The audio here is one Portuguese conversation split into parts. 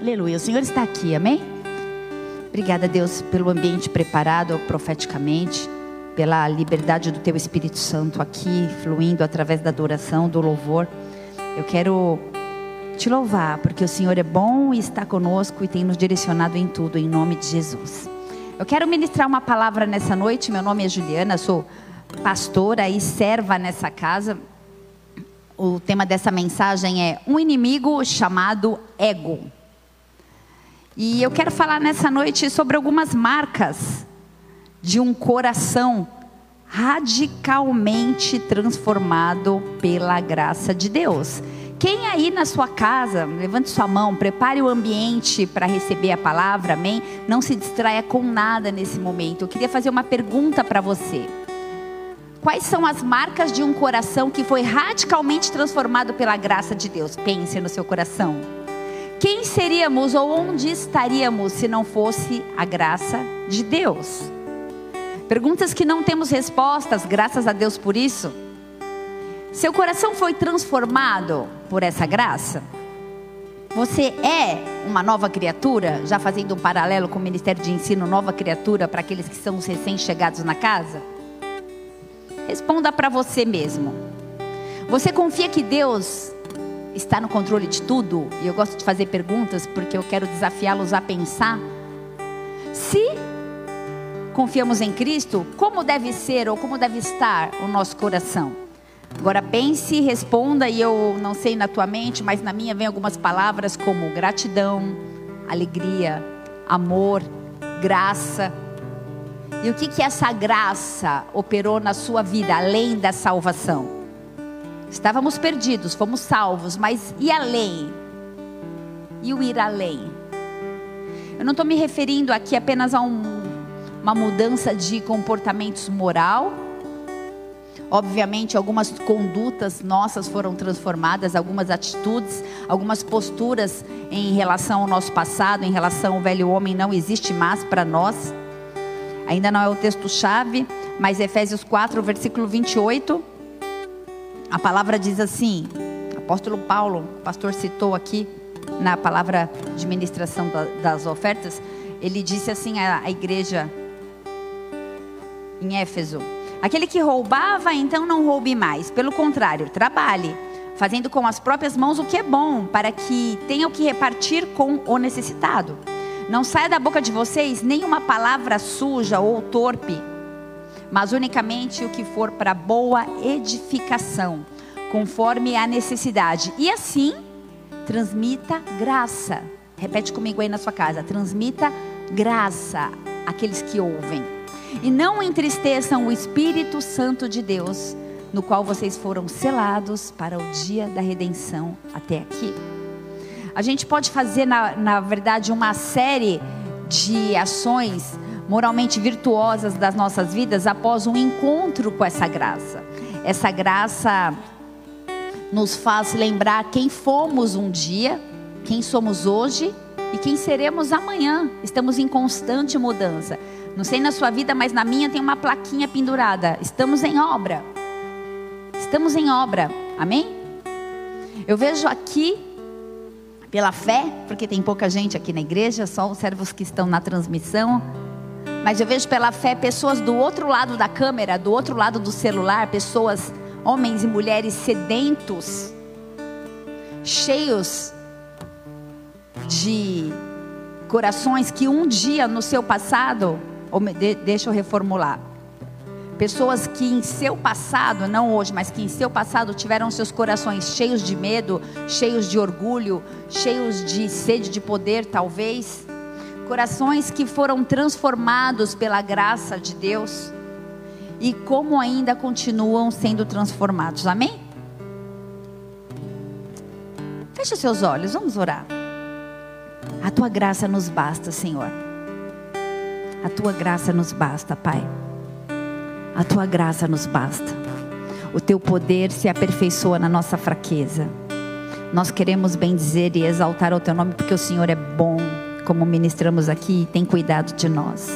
Aleluia. O Senhor está aqui, amém? Obrigada, Deus, pelo ambiente preparado profeticamente, pela liberdade do Teu Espírito Santo aqui, fluindo através da adoração, do louvor. Eu quero te louvar, porque o Senhor é bom e está conosco e tem nos direcionado em tudo, em nome de Jesus. Eu quero ministrar uma palavra nessa noite. Meu nome é Juliana, sou pastora e serva nessa casa. O tema dessa mensagem é um inimigo chamado ego. E eu quero falar nessa noite sobre algumas marcas de um coração radicalmente transformado pela graça de Deus. Quem aí na sua casa, levante sua mão, prepare o ambiente para receber a palavra, amém? Não se distraia com nada nesse momento. Eu queria fazer uma pergunta para você. Quais são as marcas de um coração que foi radicalmente transformado pela graça de Deus? Pense no seu coração. Quem seríamos ou onde estaríamos se não fosse a graça de Deus? Perguntas que não temos respostas, graças a Deus por isso. Seu coração foi transformado por essa graça? Você é uma nova criatura, já fazendo um paralelo com o Ministério de Ensino, nova criatura para aqueles que são os recém-chegados na casa? Responda para você mesmo. Você confia que Deus está no controle de tudo? E eu gosto de fazer perguntas porque eu quero desafiá-los a pensar. Se confiamos em Cristo, como deve ser ou como deve estar o nosso coração? Agora pense e responda, e eu não sei na tua mente, mas na minha vem algumas palavras como gratidão, alegria, amor, graça. E o que que essa graça operou na sua vida além da salvação? Estávamos perdidos, fomos salvos, mas e além? E o ir além? Eu não estou me referindo aqui apenas a um, uma mudança de comportamentos moral. Obviamente, algumas condutas nossas foram transformadas, algumas atitudes, algumas posturas em relação ao nosso passado, em relação ao velho homem, não existe mais para nós. Ainda não é o texto-chave, mas Efésios 4, versículo 28 a palavra diz assim, apóstolo Paulo, o pastor citou aqui na palavra de ministração das ofertas, ele disse assim à, igreja em Éfeso: Aquele que roubava, então não roube mais, pelo contrário, trabalhe, fazendo com as próprias mãos o que é bom, para que tenha o que repartir com o necessitado. Não saia da boca de vocês nenhuma palavra suja ou torpe mas unicamente o que for para boa edificação, conforme a necessidade. E assim, transmita graça. Repete comigo aí na sua casa: transmita graça àqueles que ouvem. E não entristeçam o Espírito Santo de Deus, no qual vocês foram selados para o dia da redenção até aqui. A gente pode fazer, na, na verdade, uma série de ações moralmente virtuosas das nossas vidas após um encontro com essa graça. Essa graça nos faz lembrar quem fomos um dia, quem somos hoje e quem seremos amanhã. Estamos em constante mudança. Não sei na sua vida, mas na minha tem uma plaquinha pendurada. Estamos em obra. Estamos em obra. Amém? Eu vejo aqui pela fé, porque tem pouca gente aqui na igreja, só os servos que estão na transmissão. Mas eu vejo pela fé pessoas do outro lado da câmera, do outro lado do celular, pessoas, homens e mulheres sedentos, cheios de corações que um dia no seu passado, ou deixa eu reformular, pessoas que em seu passado, não hoje, mas que em seu passado tiveram seus corações cheios de medo, cheios de orgulho, cheios de sede de poder, talvez corações que foram transformados pela graça de Deus e como ainda continuam sendo transformados. Amém? Feche seus olhos, vamos orar. A tua graça nos basta, Senhor. A tua graça nos basta, Pai. A tua graça nos basta. O teu poder se aperfeiçoa na nossa fraqueza. Nós queremos bendizer e exaltar o teu nome porque o Senhor é bom como ministramos aqui, tem cuidado de nós.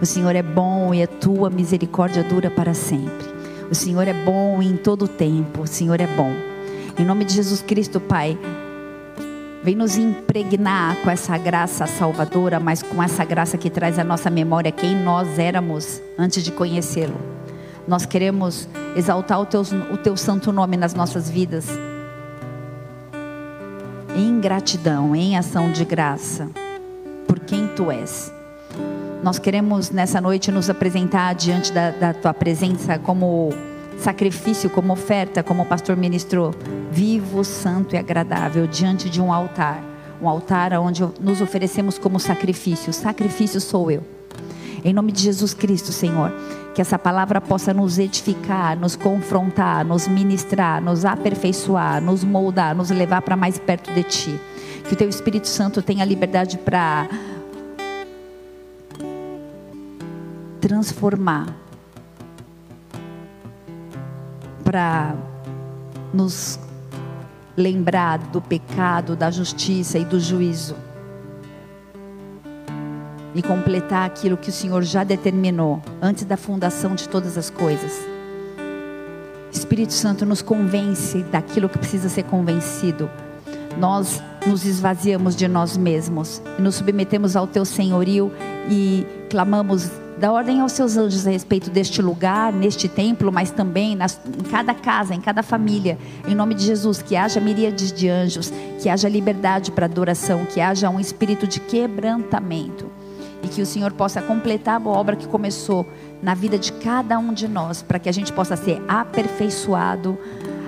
O Senhor é bom e a tua misericórdia dura para sempre. O Senhor é bom em todo o tempo. O Senhor é bom. Em nome de Jesus Cristo, Pai, Vem nos impregnar com essa graça salvadora, mas com essa graça que traz à nossa memória quem nós éramos antes de conhecê-lo. Nós queremos exaltar o teu, o teu santo nome nas nossas vidas. Em gratidão, em ação de graça, quem tu és. Nós queremos nessa noite nos apresentar diante da, da tua presença como sacrifício, como oferta, como o pastor ministrou, vivo, santo e agradável diante de um altar. Um altar onde nos oferecemos como sacrifício. Sacrifício sou eu. Em nome de Jesus Cristo, Senhor, que essa palavra possa nos edificar, nos confrontar, nos ministrar, nos aperfeiçoar, nos moldar, nos levar para mais perto de Ti. Que o Teu Espírito Santo tenha liberdade para transformar para nos lembrar do pecado, da justiça e do juízo. E completar aquilo que o Senhor já determinou antes da fundação de todas as coisas. Espírito Santo nos convence daquilo que precisa ser convencido. Nós nos esvaziamos de nós mesmos e nos submetemos ao teu senhorio e clamamos Dá ordem aos seus anjos a respeito deste lugar, neste templo, mas também nas, em cada casa, em cada família. Em nome de Jesus, que haja miríades de anjos, que haja liberdade para adoração, que haja um espírito de quebrantamento. E que o Senhor possa completar a obra que começou na vida de cada um de nós, para que a gente possa ser aperfeiçoado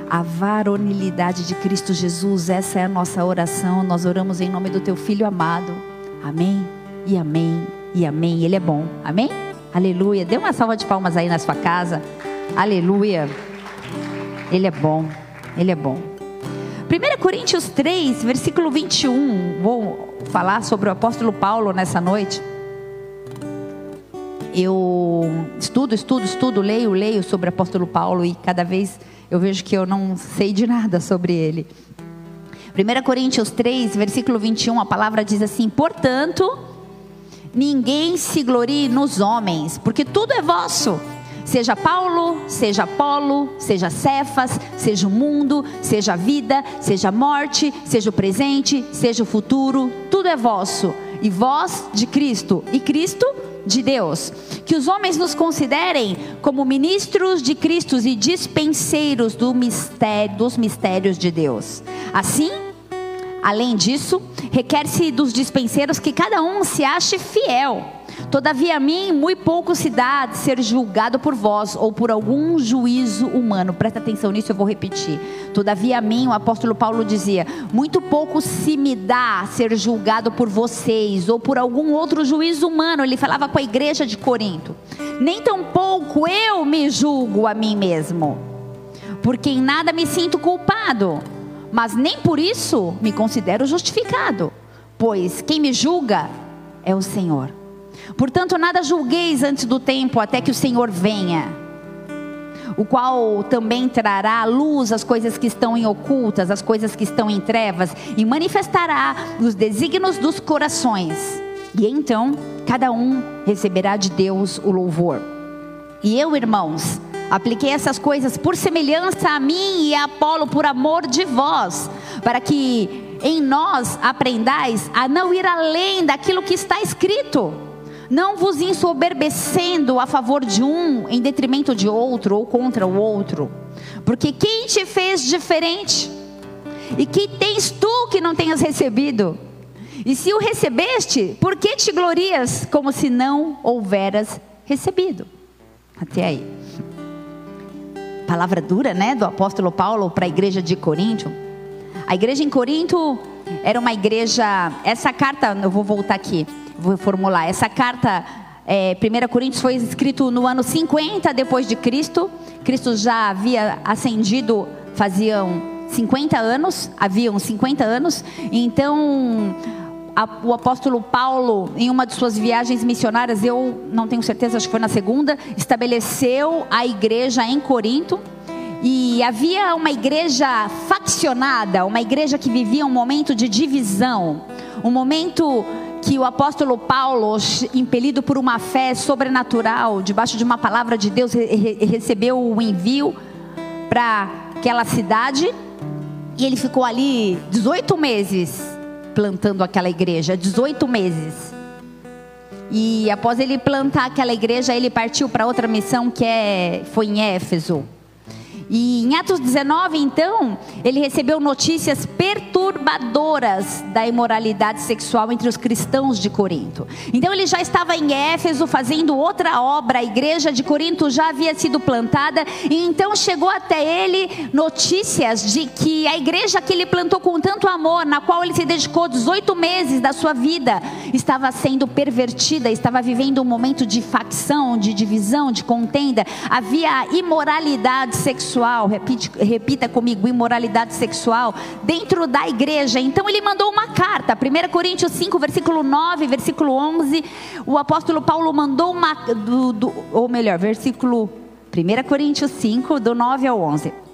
a varonilidade de Cristo Jesus. Essa é a nossa oração. Nós oramos em nome do teu filho amado. Amém e amém e amém. Ele é bom. Amém? Aleluia. Dê uma salva de palmas aí na sua casa. Aleluia. Ele é bom. Ele é bom. 1 Coríntios 3, versículo 21. Vou falar sobre o apóstolo Paulo nessa noite. Eu estudo, estudo, estudo, leio, leio sobre o apóstolo Paulo e cada vez eu vejo que eu não sei de nada sobre ele. 1 Coríntios 3, versículo 21, a palavra diz assim: Portanto, Ninguém se glorie nos homens, porque tudo é vosso. Seja Paulo, seja Apolo, seja Cefas, seja o mundo, seja a vida, seja a morte, seja o presente, seja o futuro, tudo é vosso. E vós de Cristo, e Cristo de Deus. Que os homens nos considerem como ministros de Cristo e dispenseiros do mistério, dos mistérios de Deus. Assim, Além disso, requer-se dos dispenseiros que cada um se ache fiel. Todavia a mim muito pouco se dá de ser julgado por vós ou por algum juízo humano. Presta atenção nisso, eu vou repetir. Todavia a mim, o apóstolo Paulo dizia, muito pouco se me dá ser julgado por vocês ou por algum outro juízo humano. Ele falava com a igreja de Corinto. Nem tampouco eu me julgo a mim mesmo, porque em nada me sinto culpado mas nem por isso me considero justificado, pois quem me julga é o Senhor. Portanto, nada julgueis antes do tempo, até que o Senhor venha, o qual também trará à luz as coisas que estão em ocultas, as coisas que estão em trevas, e manifestará os desígnios dos corações. E então, cada um receberá de Deus o louvor. E eu, irmãos, Apliquei essas coisas por semelhança a mim e a Apolo, por amor de vós, para que em nós aprendais a não ir além daquilo que está escrito, não vos ensoberbecendo a favor de um em detrimento de outro ou contra o outro, porque quem te fez diferente? E que tens tu que não tenhas recebido? E se o recebeste, por que te glorias como se não houveras recebido? Até aí palavra dura, né, do apóstolo Paulo para a igreja de Corinto. A igreja em Corinto era uma igreja. Essa carta, eu vou voltar aqui, vou formular. Essa carta, é, 1 Coríntios, foi escrito no ano 50 depois de Cristo. Cristo já havia ascendido, faziam 50 anos, haviam 50 anos. Então o apóstolo Paulo, em uma de suas viagens missionárias, eu não tenho certeza, acho que foi na segunda, estabeleceu a igreja em Corinto. E havia uma igreja faccionada, uma igreja que vivia um momento de divisão, um momento que o apóstolo Paulo, impelido por uma fé sobrenatural, debaixo de uma palavra de Deus, recebeu o envio para aquela cidade e ele ficou ali 18 meses plantando aquela igreja, 18 meses. E após ele plantar aquela igreja, ele partiu para outra missão que é, foi em Éfeso. E em Atos 19, então, ele recebeu notícias perturbadoras da imoralidade sexual entre os cristãos de Corinto. Então, ele já estava em Éfeso fazendo outra obra, a igreja de Corinto já havia sido plantada, e então chegou até ele notícias de que a igreja que ele plantou com tanto amor, na qual ele se dedicou 18 meses da sua vida, estava sendo pervertida, estava vivendo um momento de facção, de divisão, de contenda, havia imoralidade sexual sexual, repite, repita comigo, imoralidade sexual, dentro da igreja. Então ele mandou uma carta, 1 Coríntios 5, versículo 9, versículo 11. O apóstolo Paulo mandou uma, do, do, ou melhor, versículo 1 Coríntios 5, do 9 ao 11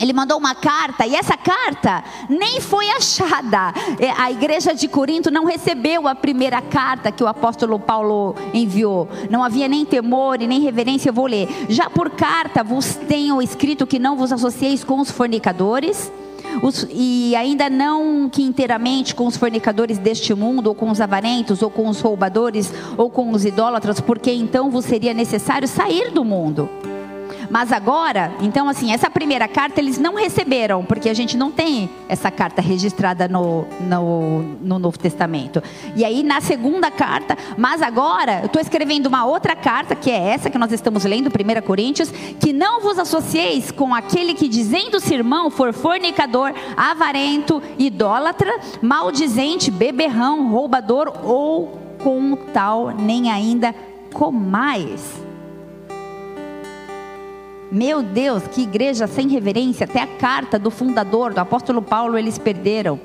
ele mandou uma carta e essa carta nem foi achada. É, a igreja de Corinto não recebeu a primeira carta que o apóstolo Paulo enviou. Não havia nem temor e nem reverência. Eu vou ler. Já por carta vos tenho escrito que não vos associeis com os fornicadores. Os, e ainda não que inteiramente com os fornicadores deste mundo, ou com os avarentos, ou com os roubadores, ou com os idólatras, porque então vos seria necessário sair do mundo. Mas agora, então assim, essa primeira carta eles não receberam, porque a gente não tem essa carta registrada no, no, no Novo Testamento. E aí na segunda carta, mas agora eu estou escrevendo uma outra carta, que é essa que nós estamos lendo, 1 Coríntios, que não vos associeis com aquele que dizendo-se irmão for fornicador, avarento, idólatra, maldizente, beberrão, roubador ou com tal nem ainda comais. Meu Deus, que igreja sem reverência. Até a carta do fundador, do apóstolo Paulo, eles perderam.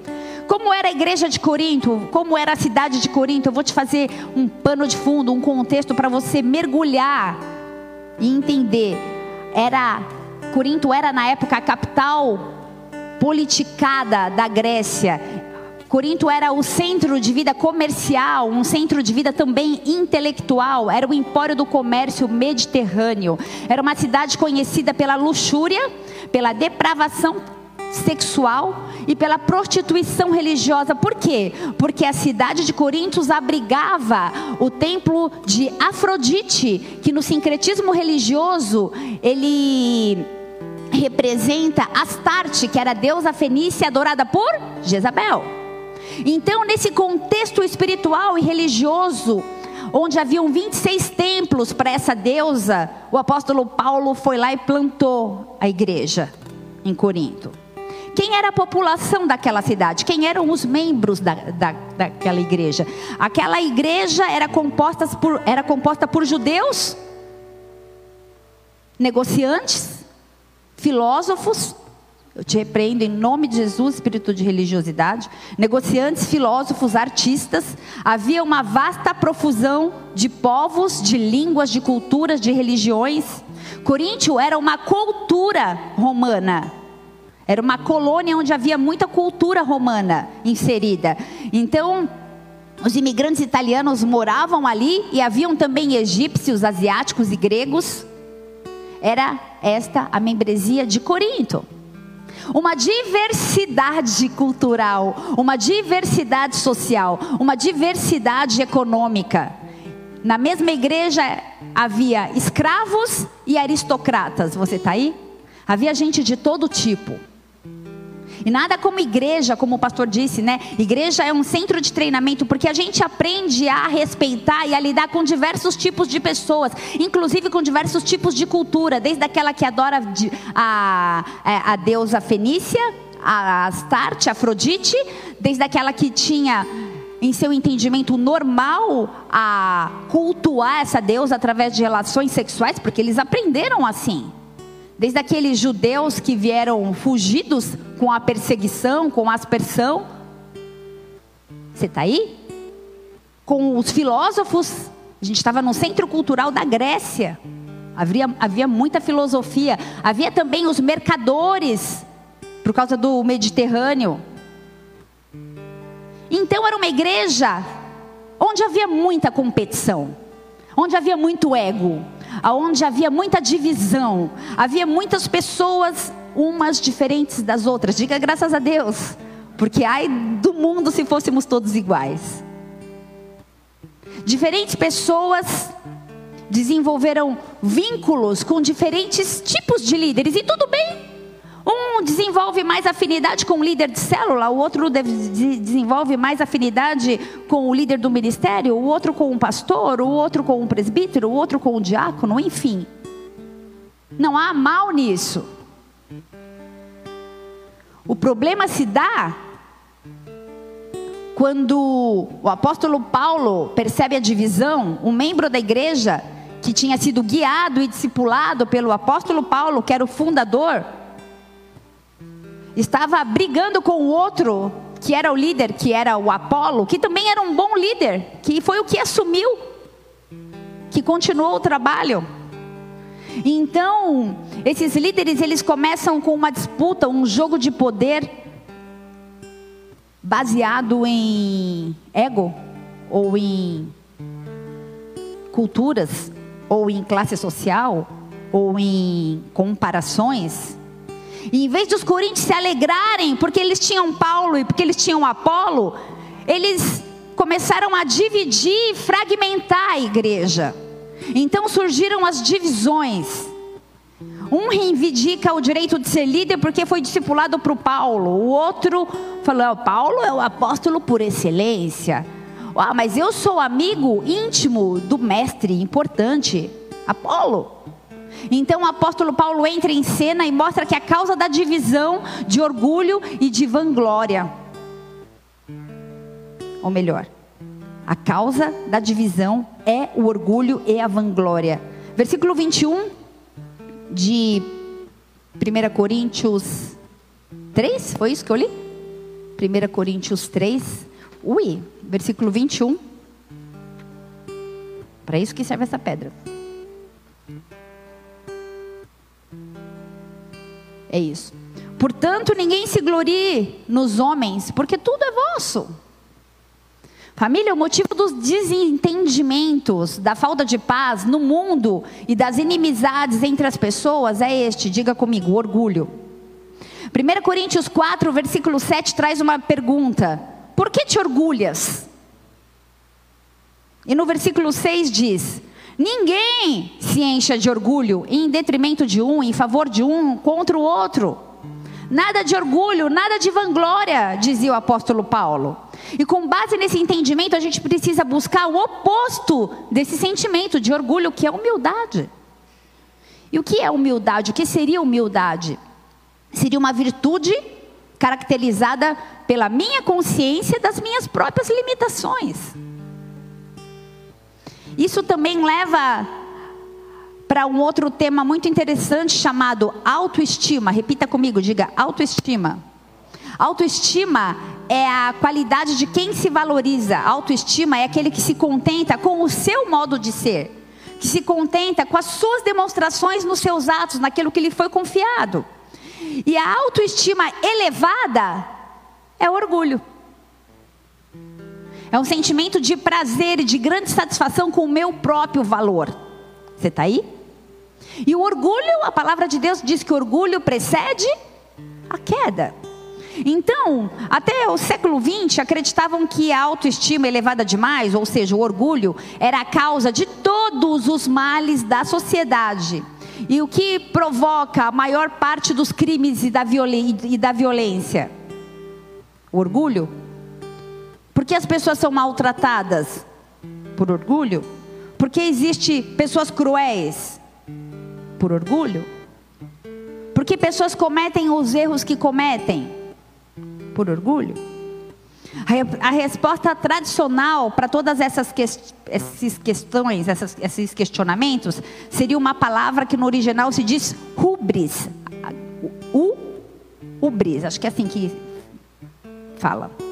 Como era a igreja de Corinto? Como era a cidade de Corinto? Eu vou te fazer um pano de fundo, um contexto para você mergulhar e entender. Era Corinto era na época a capital politicada da Grécia. Corinto era o centro de vida comercial, um centro de vida também intelectual, era o empório do comércio mediterrâneo. Era uma cidade conhecida pela luxúria, pela depravação sexual e pela prostituição religiosa. Por quê? Porque a cidade de Corinto abrigava o templo de Afrodite, que no sincretismo religioso ele representa Astarte, que era a deusa fenícia adorada por Jezabel. Então, nesse contexto espiritual e religioso, onde haviam 26 templos para essa deusa, o apóstolo Paulo foi lá e plantou a igreja em Corinto. Quem era a população daquela cidade? Quem eram os membros da, da, daquela igreja? Aquela igreja era composta por, era composta por judeus, negociantes, filósofos, eu te repreendo em nome de Jesus, espírito de religiosidade. Negociantes, filósofos, artistas. Havia uma vasta profusão de povos, de línguas, de culturas, de religiões. Coríntio era uma cultura romana. Era uma colônia onde havia muita cultura romana inserida. Então, os imigrantes italianos moravam ali e haviam também egípcios, asiáticos e gregos. Era esta a membresia de Corinto uma diversidade cultural, uma diversidade social, uma diversidade econômica. Na mesma igreja havia escravos e aristocratas. Você está aí? Havia gente de todo tipo. E nada como igreja, como o pastor disse, né? Igreja é um centro de treinamento porque a gente aprende a respeitar e a lidar com diversos tipos de pessoas, inclusive com diversos tipos de cultura, desde aquela que adora a, a, é, a deusa Fenícia, a Astarte, a Afrodite, desde aquela que tinha em seu entendimento normal a cultuar essa deusa através de relações sexuais, porque eles aprenderam assim. Desde aqueles judeus que vieram fugidos com a perseguição, com a aspersão. Você está aí? Com os filósofos. A gente estava no centro cultural da Grécia. Havia, havia muita filosofia. Havia também os mercadores, por causa do Mediterrâneo. Então era uma igreja onde havia muita competição, onde havia muito ego, aonde havia muita divisão, havia muitas pessoas umas diferentes das outras. Diga graças a Deus. Porque ai do mundo se fôssemos todos iguais. Diferentes pessoas desenvolveram vínculos com diferentes tipos de líderes e tudo bem. Um desenvolve mais afinidade com o líder de célula, o outro desenvolve mais afinidade com o líder do ministério, o outro com um pastor, o outro com um presbítero, o outro com um diácono, enfim. Não há mal nisso. O problema se dá quando o apóstolo Paulo percebe a divisão, um membro da igreja que tinha sido guiado e discipulado pelo apóstolo Paulo, que era o fundador, estava brigando com o outro, que era o líder, que era o Apolo, que também era um bom líder, que foi o que assumiu, que continuou o trabalho. Então, esses líderes, eles começam com uma disputa, um jogo de poder baseado em ego ou em culturas ou em classe social, ou em comparações. E em vez dos coríntios se alegrarem porque eles tinham Paulo e porque eles tinham Apolo, eles começaram a dividir e fragmentar a igreja. Então surgiram as divisões. Um reivindica o direito de ser líder porque foi discipulado para o Paulo. O outro falou: Paulo é o apóstolo por excelência. Ah, mas eu sou amigo íntimo do mestre importante, Apolo. Então o apóstolo Paulo entra em cena e mostra que a causa da divisão de orgulho e de vanglória. Ou melhor, a causa da divisão é o orgulho e a vanglória. Versículo 21 de 1 Coríntios 3, foi isso que eu li? 1 Coríntios 3, ui, versículo 21. Para isso que serve essa pedra. É isso. Portanto, ninguém se glorie nos homens, porque tudo é vosso. Família, o motivo dos desentendimentos, da falta de paz no mundo e das inimizades entre as pessoas é este, diga comigo, orgulho. 1 Coríntios 4, versículo 7 traz uma pergunta: por que te orgulhas? E no versículo 6 diz: Ninguém se encha de orgulho em detrimento de um, em favor de um, contra o outro. Nada de orgulho, nada de vanglória, dizia o apóstolo Paulo. E com base nesse entendimento, a gente precisa buscar o oposto desse sentimento de orgulho, que é humildade. E o que é humildade? O que seria humildade? Seria uma virtude caracterizada pela minha consciência das minhas próprias limitações. Isso também leva para um outro tema muito interessante chamado autoestima. Repita comigo, diga autoestima. Autoestima é a qualidade de quem se valoriza. Autoestima é aquele que se contenta com o seu modo de ser, que se contenta com as suas demonstrações nos seus atos, naquilo que lhe foi confiado. E a autoestima elevada é orgulho. É um sentimento de prazer e de grande satisfação com o meu próprio valor. Você está aí? E o orgulho, a palavra de Deus diz que o orgulho precede a queda. Então, até o século XX, acreditavam que a autoestima elevada demais, ou seja, o orgulho, era a causa de todos os males da sociedade. E o que provoca a maior parte dos crimes e da, e da violência? O orgulho. Por que as pessoas são maltratadas? Por orgulho? Porque existe pessoas cruéis? Por orgulho? Porque pessoas cometem os erros que cometem? Por orgulho? A resposta tradicional para todas essas, que, essas questões, essas, esses questionamentos, seria uma palavra que no original se diz rubris. U, ubris, acho que é assim que fala.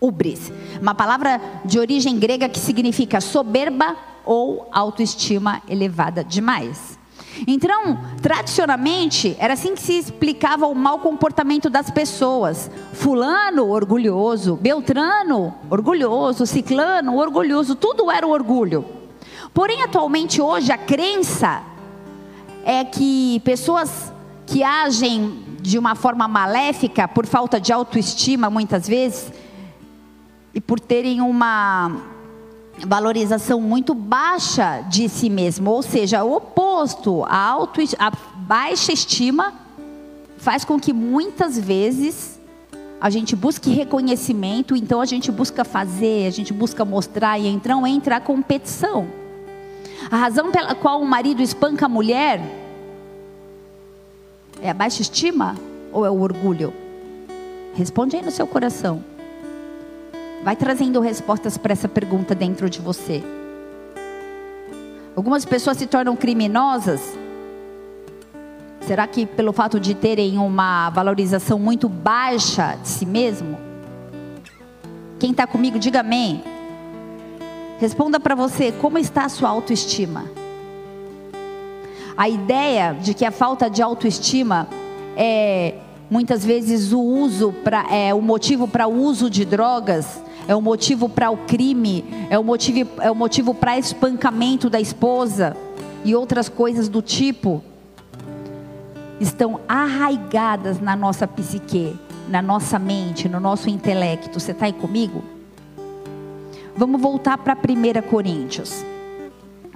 Ubris, uma palavra de origem grega que significa soberba ou autoestima elevada demais. Então, tradicionalmente, era assim que se explicava o mau comportamento das pessoas. Fulano, orgulhoso, Beltrano, orgulhoso, Ciclano, orgulhoso, tudo era o orgulho. Porém, atualmente, hoje, a crença é que pessoas que agem de uma forma maléfica, por falta de autoestima muitas vezes, e por terem uma valorização muito baixa de si mesmo, ou seja, o oposto, a, auto, a baixa estima faz com que muitas vezes a gente busque reconhecimento, então a gente busca fazer, a gente busca mostrar e então entra a competição. A razão pela qual o marido espanca a mulher é a baixa estima ou é o orgulho? Responde aí no seu coração. Vai trazendo respostas para essa pergunta dentro de você. Algumas pessoas se tornam criminosas. Será que pelo fato de terem uma valorização muito baixa de si mesmo? Quem está comigo, diga amém. Responda para você, como está a sua autoestima? A ideia de que a falta de autoestima é muitas vezes o uso para é o motivo para o uso de drogas, é o motivo para o crime, é o motivo é motivo para espancamento da esposa e outras coisas do tipo estão arraigadas na nossa psique, na nossa mente, no nosso intelecto. Você está aí comigo? Vamos voltar para 1 Coríntios.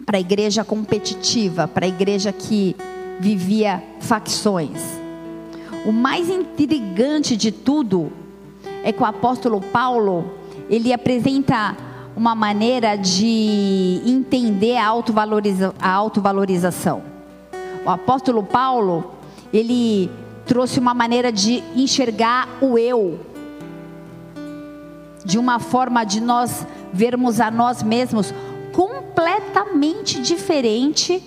Para a igreja competitiva, para a igreja que vivia facções. O mais intrigante de tudo é que o apóstolo Paulo, ele apresenta uma maneira de entender a, autovaloriza, a autovalorização. O apóstolo Paulo, ele trouxe uma maneira de enxergar o eu, de uma forma de nós vermos a nós mesmos completamente diferente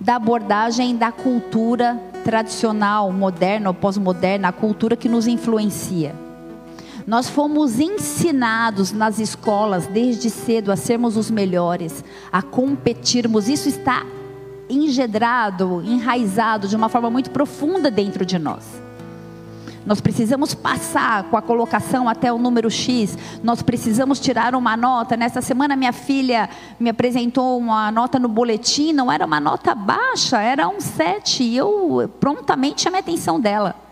da abordagem da cultura tradicional, moderna ou pós-moderna, a cultura que nos influencia. Nós fomos ensinados nas escolas desde cedo a sermos os melhores, a competirmos. Isso está engedrado, enraizado de uma forma muito profunda dentro de nós. Nós precisamos passar com a colocação até o número X. Nós precisamos tirar uma nota. Nessa semana, minha filha me apresentou uma nota no boletim. Não era uma nota baixa, era um 7. E eu prontamente chamei a atenção dela.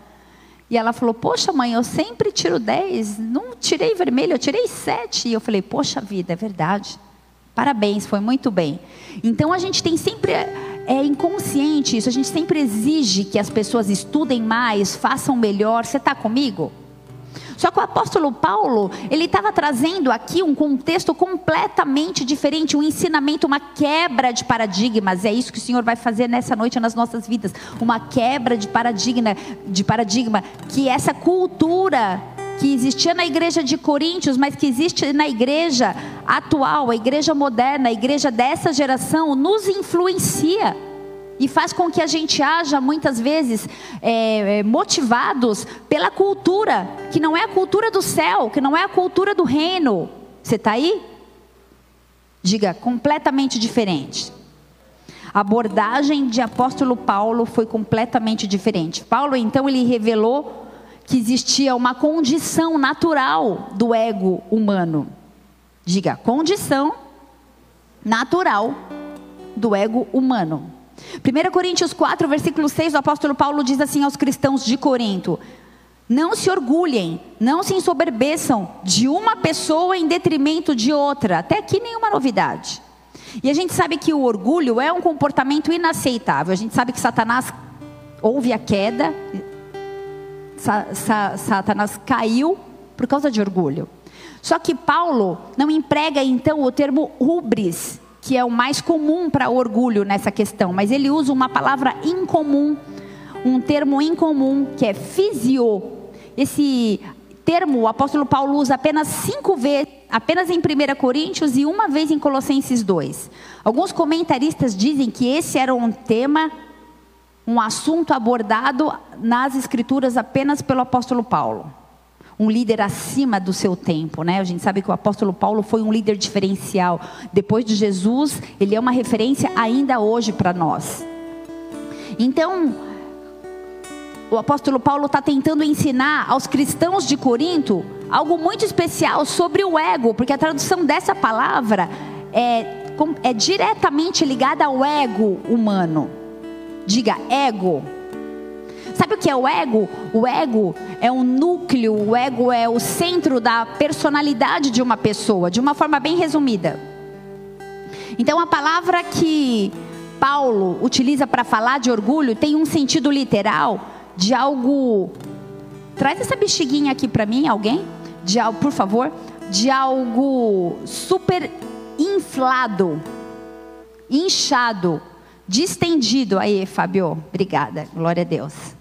E ela falou: Poxa, mãe, eu sempre tiro 10. Não tirei vermelho, eu tirei 7. E eu falei: Poxa vida, é verdade. Parabéns, foi muito bem. Então a gente tem sempre é inconsciente isso. A gente sempre exige que as pessoas estudem mais, façam melhor. Você está comigo? Só que o apóstolo Paulo, ele estava trazendo aqui um contexto completamente diferente, um ensinamento, uma quebra de paradigmas. É isso que o Senhor vai fazer nessa noite nas nossas vidas, uma quebra de paradigma, de paradigma que essa cultura que existia na igreja de Coríntios, mas que existe na igreja atual, a igreja moderna, a igreja dessa geração, nos influencia e faz com que a gente haja muitas vezes é, é, motivados pela cultura, que não é a cultura do céu, que não é a cultura do reino. Você está aí? Diga, completamente diferente. A abordagem de apóstolo Paulo foi completamente diferente. Paulo, então, ele revelou que existia uma condição natural do ego humano. Diga, condição natural do ego humano. 1 Coríntios 4, versículo 6, o apóstolo Paulo diz assim aos cristãos de Corinto: Não se orgulhem, não se ensoberbeçam de uma pessoa em detrimento de outra. Até aqui nenhuma novidade. E a gente sabe que o orgulho é um comportamento inaceitável. A gente sabe que Satanás houve a queda, Satanás caiu por causa de orgulho. Só que Paulo não emprega então o termo rubris, que é o mais comum para orgulho nessa questão, mas ele usa uma palavra incomum, um termo incomum, que é fisio. Esse termo o apóstolo Paulo usa apenas cinco vezes, apenas em 1 Coríntios e uma vez em Colossenses 2. Alguns comentaristas dizem que esse era um tema um assunto abordado nas escrituras apenas pelo apóstolo Paulo. Um líder acima do seu tempo, né? A gente sabe que o apóstolo Paulo foi um líder diferencial. Depois de Jesus, ele é uma referência ainda hoje para nós. Então, o apóstolo Paulo está tentando ensinar aos cristãos de Corinto algo muito especial sobre o ego, porque a tradução dessa palavra é, é diretamente ligada ao ego humano. Diga ego. Sabe o que é o ego? O ego é um núcleo, o ego é o centro da personalidade de uma pessoa, de uma forma bem resumida. Então a palavra que Paulo utiliza para falar de orgulho tem um sentido literal de algo. Traz essa bexiguinha aqui para mim, alguém? De algo, por favor, de algo super inflado, inchado, distendido. Aí, Fábio, obrigada. Glória a Deus.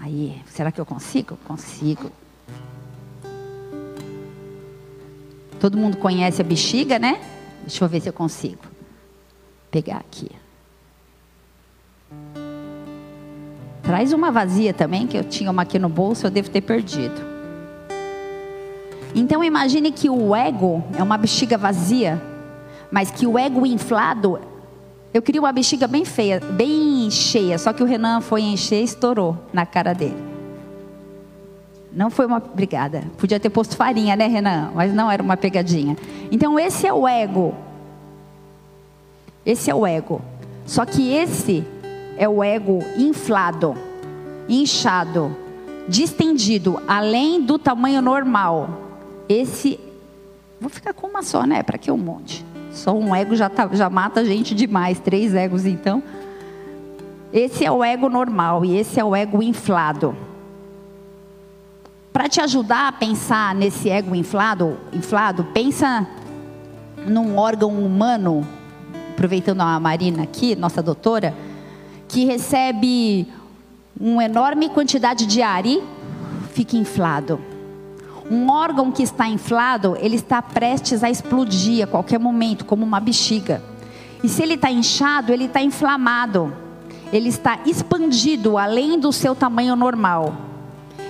Aí, será que eu consigo? Consigo. Todo mundo conhece a bexiga, né? Deixa eu ver se eu consigo pegar aqui. Traz uma vazia também, que eu tinha uma aqui no bolso, eu devo ter perdido. Então imagine que o ego é uma bexiga vazia, mas que o ego inflado, eu queria uma bexiga bem feia, bem cheia, só que o Renan foi encher e estourou na cara dele. Não foi uma. Obrigada. Podia ter posto farinha, né, Renan? Mas não era uma pegadinha. Então, esse é o ego. Esse é o ego. Só que esse é o ego inflado, inchado, distendido, além do tamanho normal. Esse. Vou ficar com uma só, né? Para que um monte? Só um ego já, tá, já mata gente demais. Três egos, então. Esse é o ego normal e esse é o ego inflado. Para te ajudar a pensar nesse ego inflado, inflado, pensa num órgão humano aproveitando a Marina aqui, nossa doutora, que recebe uma enorme quantidade de ar e fica inflado. Um órgão que está inflado, ele está prestes a explodir a qualquer momento, como uma bexiga. E se ele está inchado, ele está inflamado. Ele está expandido além do seu tamanho normal.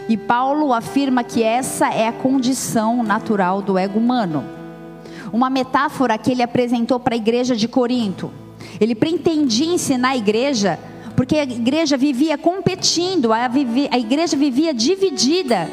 E Paulo afirma que essa é a condição natural do ego humano uma metáfora que ele apresentou para a igreja de Corinto. Ele pretendia ensinar a igreja, porque a igreja vivia competindo, a, igreja vivia dividida.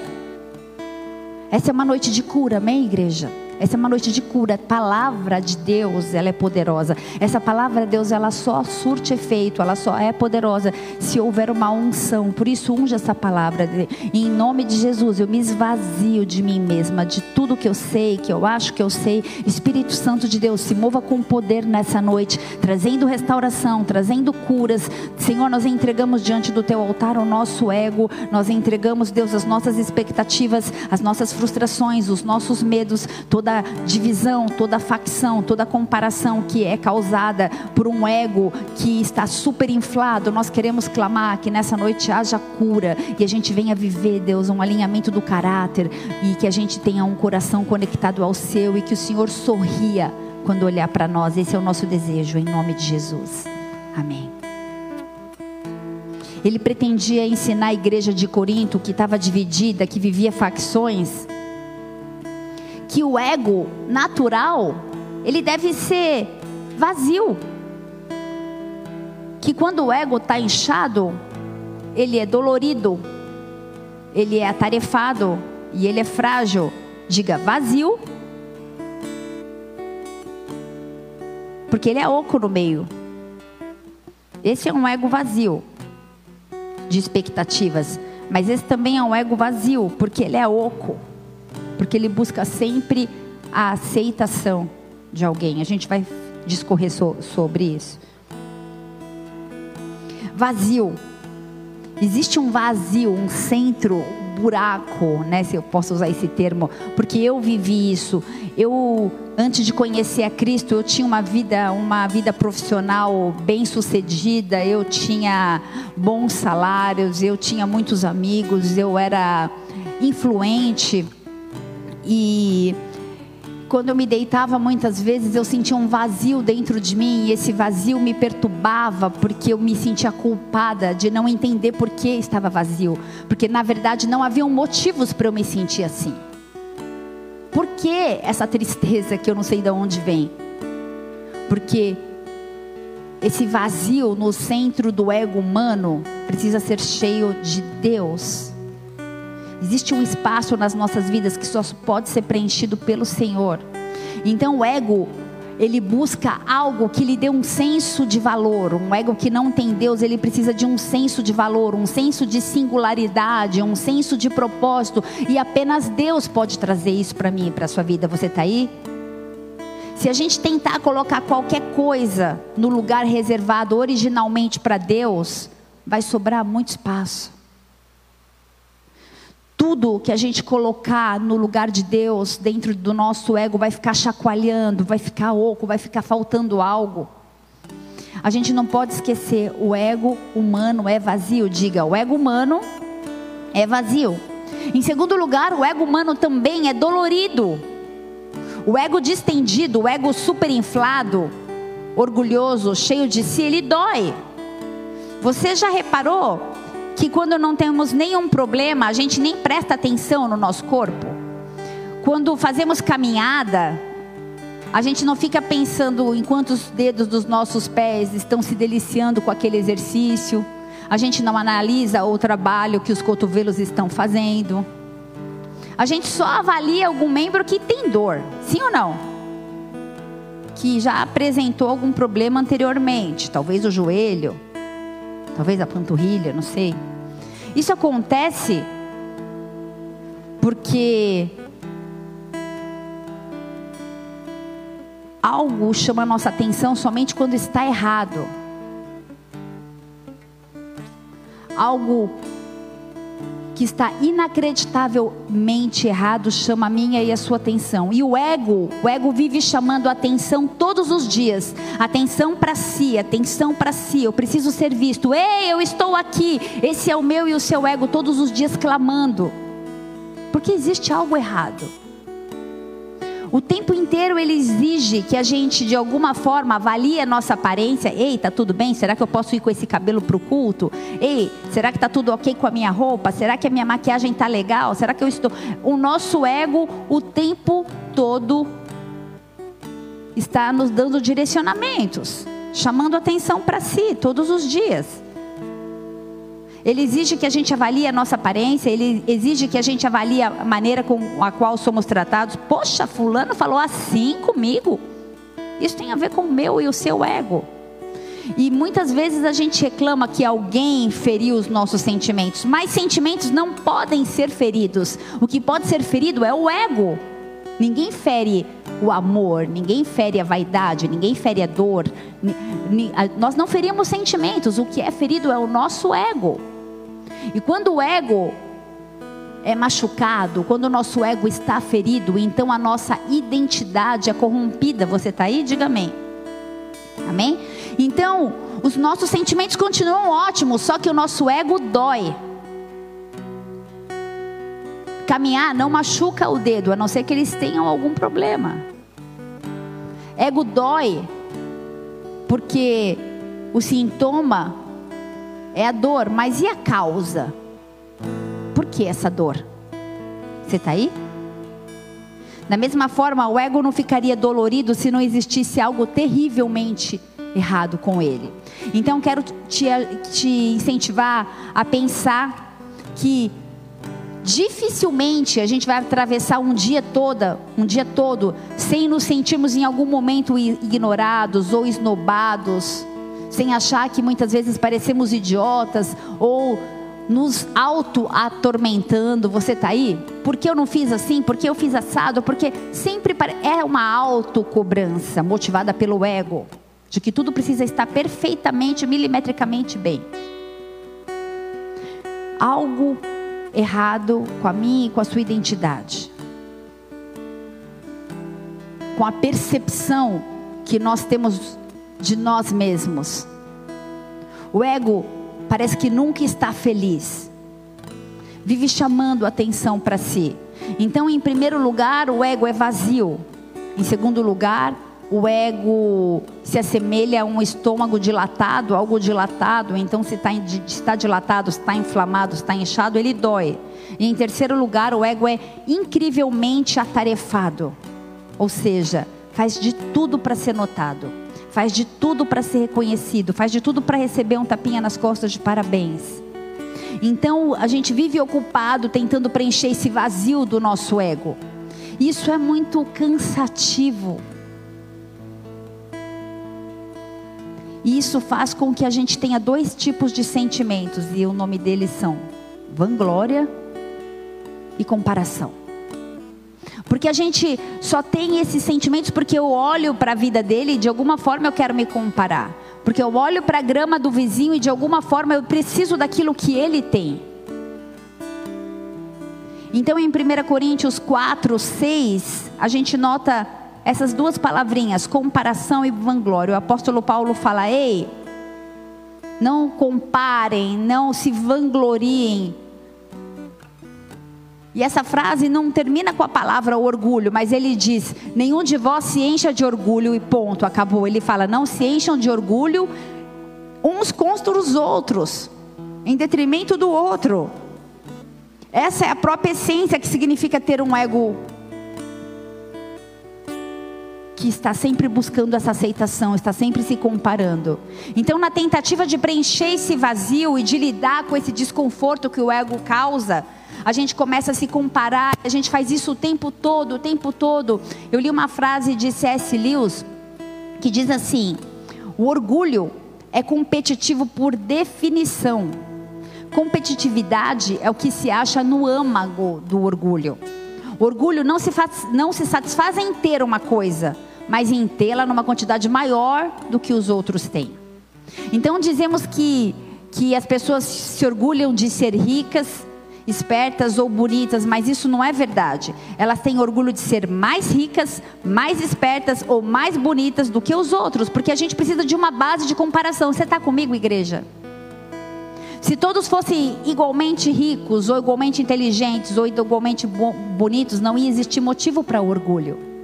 Essa é uma noite de cura, amém, igreja? Essa é uma noite de cura. A palavra de Deus, ela é poderosa. Essa palavra de Deus, ela só surte efeito, ela só é poderosa se houver uma unção. Por isso, unja essa palavra. em nome de Jesus, eu me esvazio de mim mesma, de tudo que eu sei, que eu acho que eu sei. Espírito Santo de Deus, se mova com poder nessa noite, trazendo restauração, trazendo curas. Senhor, nós entregamos diante do teu altar o nosso ego, nós entregamos, Deus, as nossas expectativas, as nossas frustrações, os nossos medos, toda toda divisão, toda facção, toda comparação que é causada por um ego que está super inflado, nós queremos clamar que nessa noite haja cura e a gente venha viver, Deus, um alinhamento do caráter e que a gente tenha um coração conectado ao seu e que o Senhor sorria quando olhar para nós. Esse é o nosso desejo, em nome de Jesus. Amém. Ele pretendia ensinar a igreja de Corinto, que estava dividida, que vivia facções, que o ego natural, ele deve ser vazio. Que quando o ego está inchado, ele é dolorido, ele é atarefado e ele é frágil. Diga vazio, porque ele é oco no meio. Esse é um ego vazio de expectativas, mas esse também é um ego vazio, porque ele é oco porque ele busca sempre a aceitação de alguém. A gente vai discorrer so, sobre isso. Vazio. Existe um vazio, um centro, um buraco, né, se eu posso usar esse termo, porque eu vivi isso. Eu antes de conhecer a Cristo, eu tinha uma vida, uma vida profissional bem-sucedida, eu tinha bons salários, eu tinha muitos amigos, eu era influente. E quando eu me deitava, muitas vezes eu sentia um vazio dentro de mim, e esse vazio me perturbava, porque eu me sentia culpada de não entender por que estava vazio, porque na verdade não haviam motivos para eu me sentir assim. Por que essa tristeza que eu não sei de onde vem? Porque esse vazio no centro do ego humano precisa ser cheio de Deus. Existe um espaço nas nossas vidas que só pode ser preenchido pelo Senhor. Então o ego ele busca algo que lhe dê um senso de valor. Um ego que não tem Deus, ele precisa de um senso de valor, um senso de singularidade, um senso de propósito. E apenas Deus pode trazer isso para mim para a sua vida. Você está aí? Se a gente tentar colocar qualquer coisa no lugar reservado originalmente para Deus, vai sobrar muito espaço. Tudo que a gente colocar no lugar de Deus, dentro do nosso ego, vai ficar chacoalhando, vai ficar oco, vai ficar faltando algo. A gente não pode esquecer, o ego humano é vazio. Diga, o ego humano é vazio. Em segundo lugar, o ego humano também é dolorido. O ego distendido, o ego superinflado, orgulhoso, cheio de si, ele dói. Você já reparou que quando não temos nenhum problema, a gente nem presta atenção no nosso corpo? Quando fazemos caminhada, a gente não fica pensando em quantos dedos dos nossos pés estão se deliciando com aquele exercício. A gente não analisa o trabalho que os cotovelos estão fazendo. A gente só avalia algum membro que tem dor, sim ou não? Que já apresentou algum problema anteriormente, talvez o joelho, talvez a panturrilha, não sei. Isso acontece porque algo chama a nossa atenção somente quando está errado. Algo que está inacreditavelmente errado chama a minha e a sua atenção. E o ego, o ego vive chamando a atenção todos os dias. Atenção para si, atenção para si. Eu preciso ser visto. Ei, eu estou aqui. Esse é o meu e o seu ego todos os dias clamando. Porque existe algo errado. O tempo inteiro ele exige que a gente, de alguma forma, avalie a nossa aparência. Ei, tá tudo bem? Será que eu posso ir com esse cabelo para o culto? Ei, será que tá tudo ok com a minha roupa? Será que a minha maquiagem tá legal? Será que eu estou. O nosso ego, o tempo todo, está nos dando direcionamentos, chamando atenção para si todos os dias. Ele exige que a gente avalie a nossa aparência, ele exige que a gente avalie a maneira com a qual somos tratados. Poxa, fulano falou assim comigo. Isso tem a ver com o meu e o seu ego. E muitas vezes a gente reclama que alguém feriu os nossos sentimentos, mas sentimentos não podem ser feridos. O que pode ser ferido é o ego. Ninguém fere o amor, ninguém fere a vaidade, ninguém fere a dor. Nós não ferimos sentimentos, o que é ferido é o nosso ego. E quando o ego é machucado, quando o nosso ego está ferido, então a nossa identidade é corrompida. Você está aí? Diga amém. Amém? Então, os nossos sentimentos continuam ótimos, só que o nosso ego dói. Caminhar não machuca o dedo, a não ser que eles tenham algum problema. Ego dói, porque o sintoma é a dor, mas e a causa? Por que essa dor? Você está aí? Da mesma forma, o ego não ficaria dolorido se não existisse algo terrivelmente errado com ele. Então, quero te, te incentivar a pensar que dificilmente a gente vai atravessar um dia toda, um dia todo, sem nos sentirmos em algum momento ignorados ou esnobados sem achar que muitas vezes parecemos idiotas ou nos auto-atormentando. Você está aí? Por que eu não fiz assim? Por que eu fiz assado? Porque sempre é uma autocobrança motivada pelo ego, de que tudo precisa estar perfeitamente, milimetricamente bem. Algo errado com a minha e com a sua identidade. Com a percepção que nós temos de nós mesmos. O ego parece que nunca está feliz, vive chamando atenção para si. Então, em primeiro lugar, o ego é vazio. Em segundo lugar, o ego se assemelha a um estômago dilatado, algo dilatado. Então, se tá, está dilatado, está inflamado, está inchado, ele dói. E em terceiro lugar, o ego é incrivelmente atarefado. Ou seja, faz de tudo para ser notado faz de tudo para ser reconhecido, faz de tudo para receber um tapinha nas costas de parabéns. Então a gente vive ocupado tentando preencher esse vazio do nosso ego. Isso é muito cansativo. E isso faz com que a gente tenha dois tipos de sentimentos, e o nome deles são vanglória e comparação. Porque a gente só tem esses sentimentos porque eu olho para a vida dele e de alguma forma eu quero me comparar. Porque eu olho para a grama do vizinho e de alguma forma eu preciso daquilo que ele tem. Então em 1 Coríntios 4, 6, a gente nota essas duas palavrinhas, comparação e vanglória. O apóstolo Paulo fala: ei, não comparem, não se vangloriem. E essa frase não termina com a palavra orgulho, mas ele diz: nenhum de vós se encha de orgulho e ponto, acabou. Ele fala: não se encham de orgulho uns contra os outros, em detrimento do outro. Essa é a própria essência que significa ter um ego que está sempre buscando essa aceitação, está sempre se comparando. Então, na tentativa de preencher esse vazio e de lidar com esse desconforto que o ego causa, a gente começa a se comparar, a gente faz isso o tempo todo, o tempo todo. Eu li uma frase de C.S. Lewis que diz assim: o orgulho é competitivo por definição. Competitividade é o que se acha no âmago do orgulho. O orgulho não se, faz, não se satisfaz em ter uma coisa, mas em tê-la numa quantidade maior do que os outros têm. Então dizemos que, que as pessoas se orgulham de ser ricas, espertas ou bonitas, mas isso não é verdade. Elas têm orgulho de ser mais ricas, mais espertas ou mais bonitas do que os outros, porque a gente precisa de uma base de comparação. Você está comigo, igreja? Se todos fossem igualmente ricos, ou igualmente inteligentes, ou igualmente bonitos, não ia existir motivo para orgulho.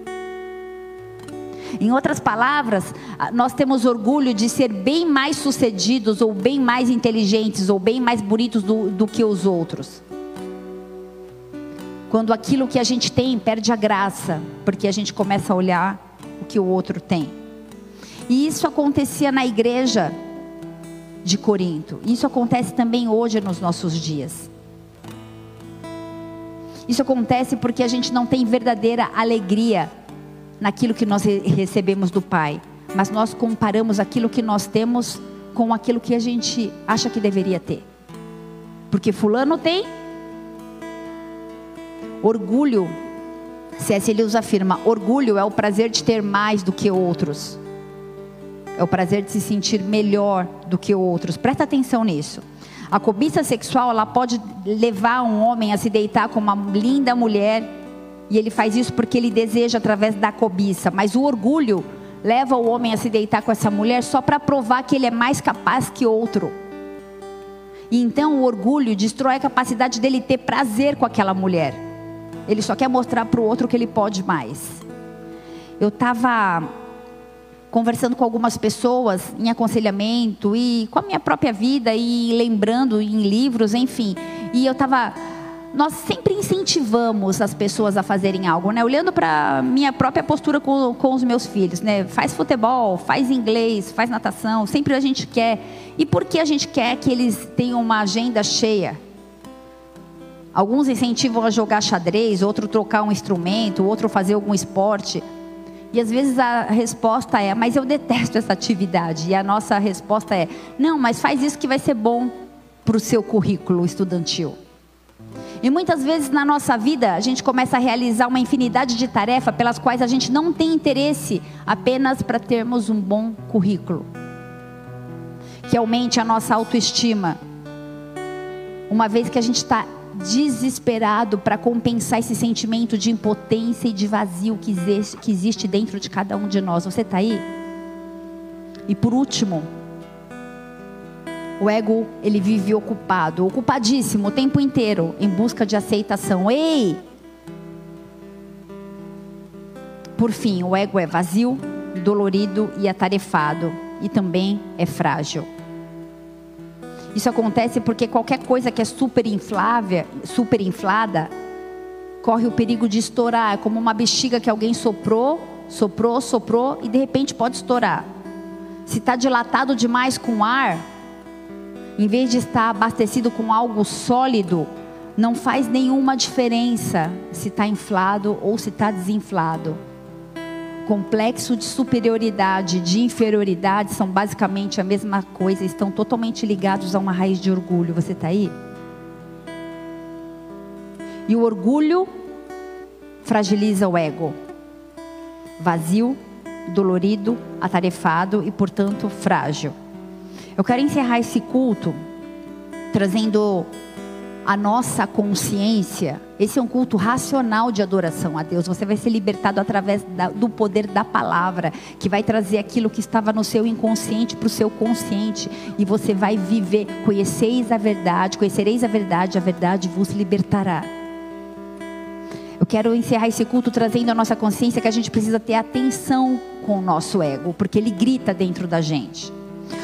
Em outras palavras, nós temos orgulho de ser bem mais sucedidos, ou bem mais inteligentes, ou bem mais bonitos do, do que os outros. Quando aquilo que a gente tem perde a graça, porque a gente começa a olhar o que o outro tem. E isso acontecia na igreja de Corinto. Isso acontece também hoje nos nossos dias. Isso acontece porque a gente não tem verdadeira alegria naquilo que nós recebemos do Pai, mas nós comparamos aquilo que nós temos com aquilo que a gente acha que deveria ter. Porque fulano tem orgulho. C.S. Lewis afirma: orgulho é o prazer de ter mais do que outros. É o prazer de se sentir melhor do que outros. Presta atenção nisso. A cobiça sexual ela pode levar um homem a se deitar com uma linda mulher e ele faz isso porque ele deseja através da cobiça. Mas o orgulho leva o homem a se deitar com essa mulher só para provar que ele é mais capaz que outro. E então o orgulho destrói a capacidade dele ter prazer com aquela mulher. Ele só quer mostrar para o outro que ele pode mais. Eu estava conversando com algumas pessoas em aconselhamento e com a minha própria vida e lembrando em livros, enfim. E eu estava nós sempre incentivamos as pessoas a fazerem algo, né? Olhando para minha própria postura com, com os meus filhos, né? Faz futebol, faz inglês, faz natação, sempre a gente quer. E por que a gente quer que eles tenham uma agenda cheia? Alguns incentivam a jogar xadrez, outro trocar um instrumento, outro fazer algum esporte. E às vezes a resposta é: mas eu detesto essa atividade. E a nossa resposta é: não, mas faz isso que vai ser bom para o seu currículo estudantil. E muitas vezes na nossa vida a gente começa a realizar uma infinidade de tarefas pelas quais a gente não tem interesse apenas para termos um bom currículo que aumente a nossa autoestima. Uma vez que a gente está desesperado para compensar esse sentimento de impotência e de vazio que existe, que existe dentro de cada um de nós. Você está aí? E por último, o ego ele vive ocupado, ocupadíssimo o tempo inteiro em busca de aceitação. Ei! Por fim, o ego é vazio, dolorido e atarefado e também é frágil. Isso acontece porque qualquer coisa que é super inflável, super inflada, corre o perigo de estourar, é como uma bexiga que alguém soprou, soprou, soprou e de repente pode estourar. Se está dilatado demais com ar, em vez de estar abastecido com algo sólido, não faz nenhuma diferença se está inflado ou se está desinflado. complexo de superioridade, de inferioridade são basicamente a mesma coisa, estão totalmente ligados a uma raiz de orgulho. Você está aí? E o orgulho fragiliza o ego. Vazio, dolorido, atarefado e, portanto, frágil. Eu quero encerrar esse culto trazendo a nossa consciência. Esse é um culto racional de adoração a Deus. Você vai ser libertado através da, do poder da palavra, que vai trazer aquilo que estava no seu inconsciente para o seu consciente. E você vai viver. Conheceis a verdade, conhecereis a verdade, a verdade vos libertará. Eu quero encerrar esse culto trazendo a nossa consciência que a gente precisa ter atenção com o nosso ego, porque ele grita dentro da gente.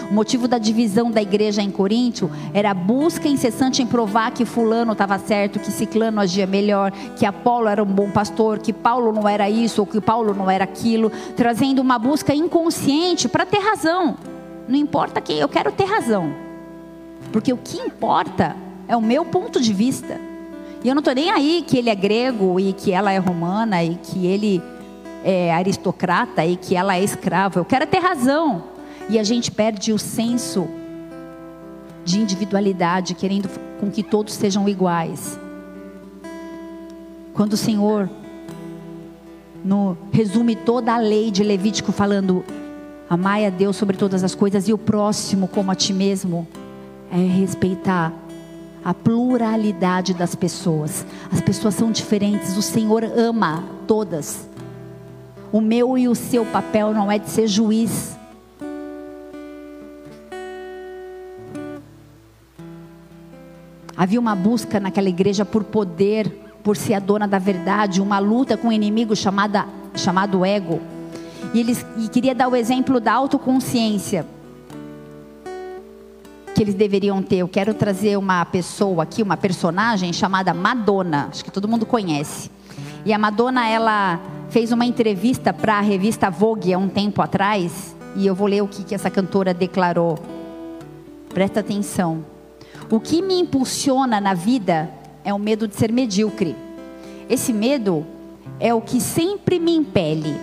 O motivo da divisão da igreja em Coríntio era a busca incessante em provar que fulano estava certo, que ciclano agia melhor, que Apolo era um bom pastor, que Paulo não era isso ou que Paulo não era aquilo, trazendo uma busca inconsciente para ter razão. Não importa que eu quero ter razão. Porque o que importa é o meu ponto de vista. E eu não estou nem aí que ele é grego e que ela é romana e que ele é aristocrata e que ela é escrava. Eu quero ter razão. E a gente perde o senso de individualidade, querendo com que todos sejam iguais. Quando o Senhor no, resume toda a lei de Levítico falando: amai a Deus sobre todas as coisas e o próximo como a ti mesmo, é respeitar a pluralidade das pessoas. As pessoas são diferentes, o Senhor ama todas. O meu e o seu papel não é de ser juiz, Havia uma busca naquela igreja por poder, por ser a dona da verdade, uma luta com um inimigo chamada, chamado ego. E, eles, e queria dar o exemplo da autoconsciência que eles deveriam ter. Eu quero trazer uma pessoa aqui, uma personagem chamada Madonna. Acho que todo mundo conhece. E a Madonna, ela fez uma entrevista para a revista Vogue há um tempo atrás. E eu vou ler o que, que essa cantora declarou. Presta atenção. O que me impulsiona na vida é o medo de ser medíocre. Esse medo é o que sempre me impele.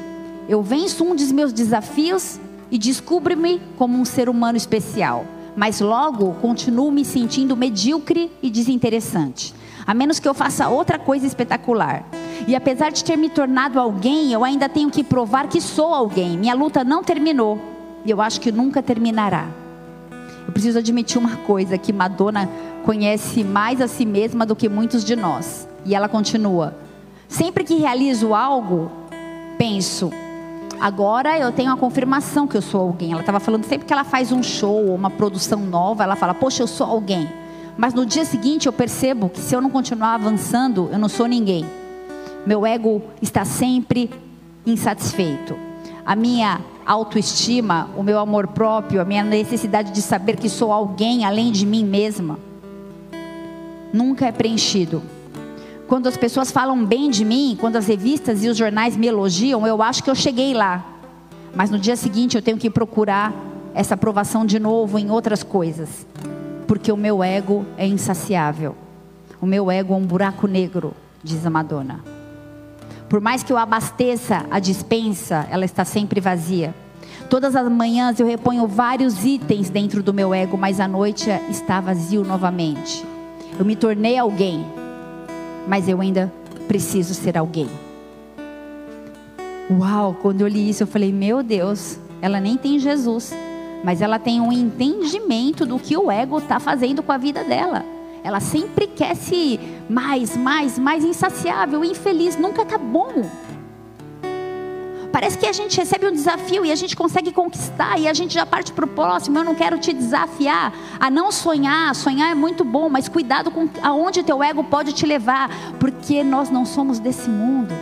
Eu venço um dos meus desafios e descubro-me como um ser humano especial, mas logo continuo me sentindo medíocre e desinteressante, a menos que eu faça outra coisa espetacular. E apesar de ter me tornado alguém, eu ainda tenho que provar que sou alguém. Minha luta não terminou e eu acho que nunca terminará. Eu preciso admitir uma coisa: que Madonna conhece mais a si mesma do que muitos de nós. E ela continua: sempre que realizo algo, penso, agora eu tenho a confirmação que eu sou alguém. Ela estava falando sempre que ela faz um show ou uma produção nova, ela fala, poxa, eu sou alguém. Mas no dia seguinte eu percebo que se eu não continuar avançando, eu não sou ninguém. Meu ego está sempre insatisfeito. A minha autoestima, o meu amor próprio, a minha necessidade de saber que sou alguém além de mim mesma, nunca é preenchido. Quando as pessoas falam bem de mim, quando as revistas e os jornais me elogiam, eu acho que eu cheguei lá. Mas no dia seguinte eu tenho que procurar essa aprovação de novo em outras coisas. Porque o meu ego é insaciável. O meu ego é um buraco negro, diz a Madonna. Por mais que eu abasteça a dispensa, ela está sempre vazia. Todas as manhãs eu reponho vários itens dentro do meu ego, mas à noite está vazio novamente. Eu me tornei alguém, mas eu ainda preciso ser alguém. Uau, quando eu li isso, eu falei: Meu Deus, ela nem tem Jesus, mas ela tem um entendimento do que o ego está fazendo com a vida dela. Ela sempre quer se mais, mais, mais insaciável, infeliz, nunca tá bom. Parece que a gente recebe um desafio e a gente consegue conquistar e a gente já parte para o próximo. Eu não quero te desafiar a não sonhar. Sonhar é muito bom, mas cuidado com aonde teu ego pode te levar, porque nós não somos desse mundo.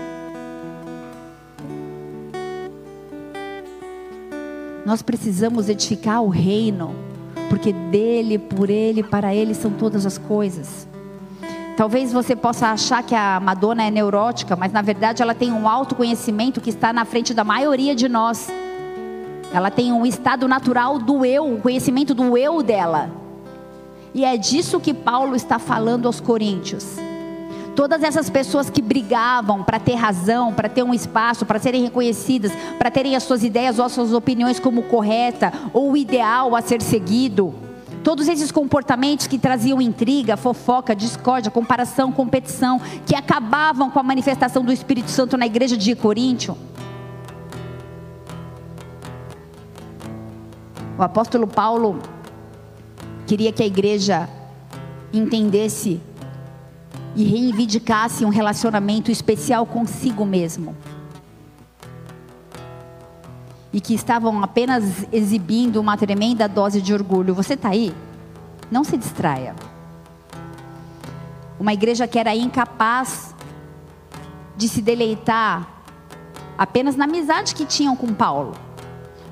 Nós precisamos edificar o reino porque dele, por ele, para ele são todas as coisas. Talvez você possa achar que a Madonna é neurótica, mas na verdade ela tem um autoconhecimento que está na frente da maioria de nós. Ela tem um estado natural do eu, o conhecimento do eu dela. E é disso que Paulo está falando aos Coríntios. Todas essas pessoas que brigavam para ter razão, para ter um espaço, para serem reconhecidas, para terem as suas ideias ou as suas opiniões como correta ou ideal a ser seguido. Todos esses comportamentos que traziam intriga, fofoca, discórdia, comparação, competição, que acabavam com a manifestação do Espírito Santo na igreja de Coríntio. O apóstolo Paulo queria que a igreja entendesse e reivindicasse um relacionamento especial consigo mesmo. E que estavam apenas exibindo uma tremenda dose de orgulho. Você está aí? Não se distraia. Uma igreja que era incapaz de se deleitar apenas na amizade que tinham com Paulo.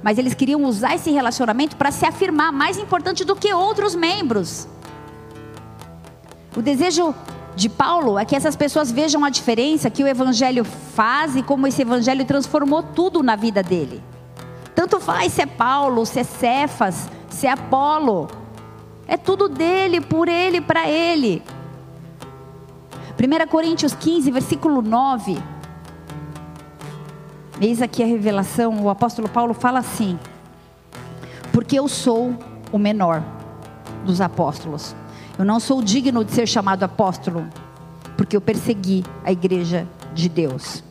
Mas eles queriam usar esse relacionamento para se afirmar mais importante do que outros membros. O desejo de Paulo é que essas pessoas vejam a diferença que o evangelho faz e como esse evangelho transformou tudo na vida dele. Tanto faz se é Paulo, se é Cefas, se é Apolo. É tudo dele, por ele, para ele. 1 Coríntios 15, versículo 9. Eis aqui a revelação, o apóstolo Paulo fala assim: Porque eu sou o menor dos apóstolos. Eu não sou digno de ser chamado apóstolo, porque eu persegui a igreja de Deus.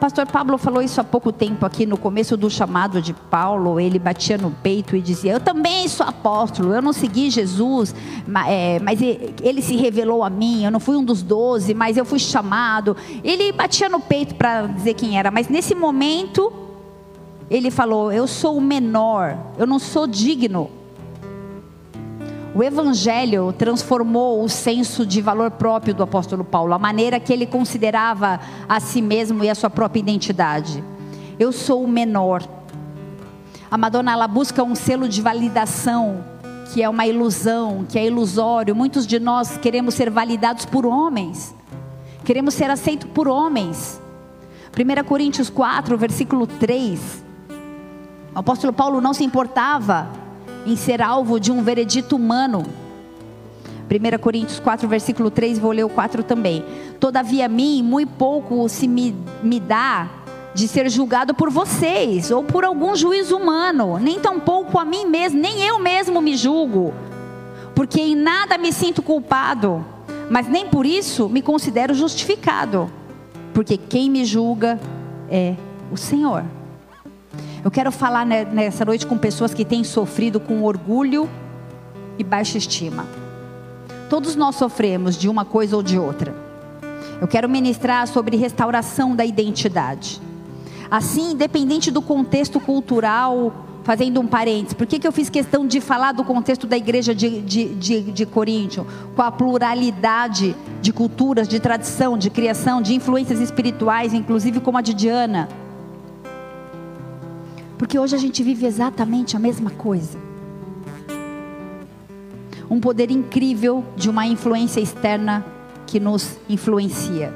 Pastor Pablo falou isso há pouco tempo aqui no começo do chamado de Paulo. Ele batia no peito e dizia: Eu também sou apóstolo. Eu não segui Jesus, mas ele se revelou a mim. Eu não fui um dos doze, mas eu fui chamado. Ele batia no peito para dizer quem era, mas nesse momento ele falou: Eu sou o menor, eu não sou digno. O Evangelho transformou o senso de valor próprio do apóstolo Paulo, a maneira que ele considerava a si mesmo e a sua própria identidade. Eu sou o menor. A Madonna ela busca um selo de validação que é uma ilusão, que é ilusório. Muitos de nós queremos ser validados por homens, queremos ser aceitos por homens. 1 Coríntios 4, versículo 3. O apóstolo Paulo não se importava em ser alvo de um veredito humano. 1 Coríntios 4, versículo 3, vou ler o 4 também. Todavia a mim, muito pouco se me, me dá de ser julgado por vocês, ou por algum juiz humano, nem tampouco a mim mesmo, nem eu mesmo me julgo, porque em nada me sinto culpado, mas nem por isso me considero justificado, porque quem me julga é o Senhor. Eu quero falar nessa noite com pessoas que têm sofrido com orgulho e baixa estima. Todos nós sofremos de uma coisa ou de outra. Eu quero ministrar sobre restauração da identidade. Assim, independente do contexto cultural, fazendo um parênteses, por que, que eu fiz questão de falar do contexto da igreja de, de, de, de Coríntio? Com a pluralidade de culturas, de tradição, de criação, de influências espirituais, inclusive como a de Diana. Porque hoje a gente vive exatamente a mesma coisa. Um poder incrível de uma influência externa que nos influencia.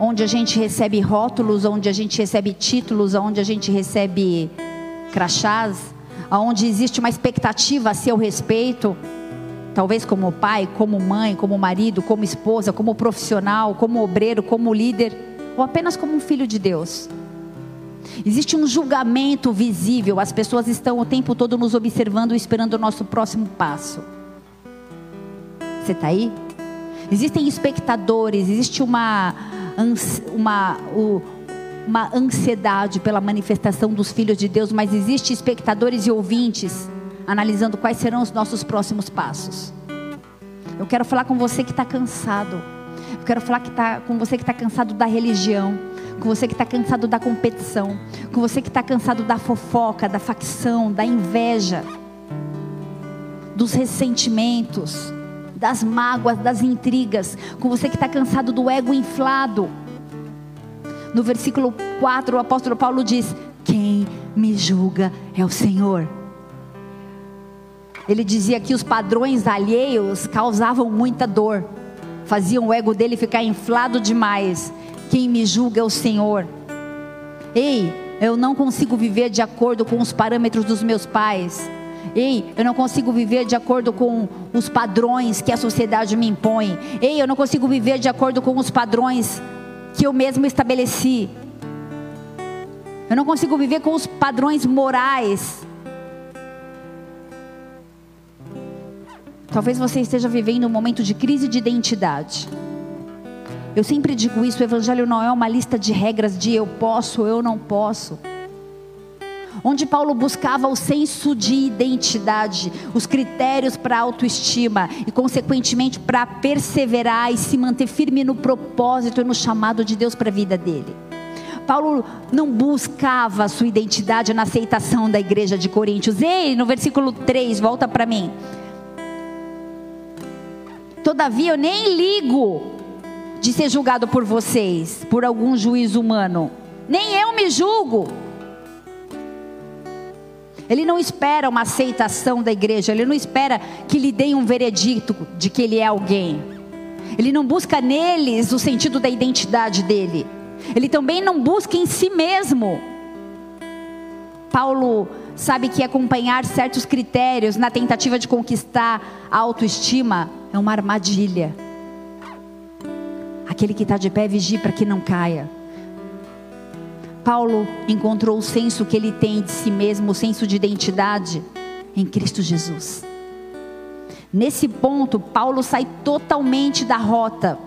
Onde a gente recebe rótulos, onde a gente recebe títulos, onde a gente recebe crachás, onde existe uma expectativa a seu respeito, talvez como pai, como mãe, como marido, como esposa, como profissional, como obreiro, como líder, ou apenas como um filho de Deus. Existe um julgamento visível, as pessoas estão o tempo todo nos observando, esperando o nosso próximo passo. Você está aí? Existem espectadores, existe uma, uma, uma ansiedade pela manifestação dos filhos de Deus, mas existe espectadores e ouvintes analisando quais serão os nossos próximos passos. Eu quero falar com você que está cansado. Eu quero falar que tá, com você que está cansado da religião com você que está cansado da competição, com você que está cansado da fofoca, da facção, da inveja, dos ressentimentos, das mágoas, das intrigas, com você que está cansado do ego inflado. No versículo 4, o apóstolo Paulo diz: Quem me julga é o Senhor. Ele dizia que os padrões alheios causavam muita dor, faziam o ego dele ficar inflado demais. Quem me julga é o Senhor. Ei, eu não consigo viver de acordo com os parâmetros dos meus pais. Ei, eu não consigo viver de acordo com os padrões que a sociedade me impõe. Ei, eu não consigo viver de acordo com os padrões que eu mesmo estabeleci. Eu não consigo viver com os padrões morais. Talvez você esteja vivendo um momento de crise de identidade. Eu sempre digo isso: o Evangelho não é uma lista de regras de eu posso, eu não posso onde Paulo buscava o senso de identidade, os critérios para autoestima e, consequentemente, para perseverar e se manter firme no propósito e no chamado de Deus para a vida dele. Paulo não buscava sua identidade na aceitação da igreja de Coríntios. Ei, no versículo 3, volta para mim. Todavia eu nem ligo de ser julgado por vocês, por algum juiz humano. Nem eu me julgo. Ele não espera uma aceitação da igreja, ele não espera que lhe deem um veredicto de que ele é alguém. Ele não busca neles o sentido da identidade dele. Ele também não busca em si mesmo. Paulo sabe que acompanhar certos critérios na tentativa de conquistar a autoestima é uma armadilha. Aquele que está de pé vigie para que não caia. Paulo encontrou o senso que ele tem de si mesmo, o senso de identidade em Cristo Jesus. Nesse ponto, Paulo sai totalmente da rota.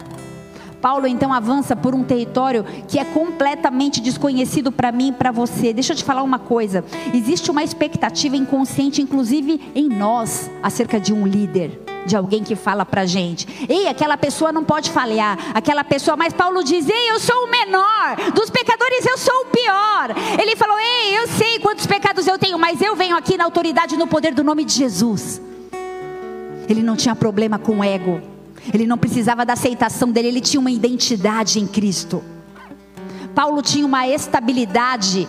Paulo então avança por um território que é completamente desconhecido para mim e para você. Deixa eu te falar uma coisa: existe uma expectativa inconsciente, inclusive em nós, acerca de um líder de alguém que fala pra gente. Ei, aquela pessoa não pode falhar. Aquela pessoa, mas Paulo diz: Ei, eu sou o menor. Dos pecadores eu sou o pior. Ele falou: Ei, eu sei quantos pecados eu tenho, mas eu venho aqui na autoridade no poder do nome de Jesus. Ele não tinha problema com o ego. Ele não precisava da aceitação dele, ele tinha uma identidade em Cristo. Paulo tinha uma estabilidade,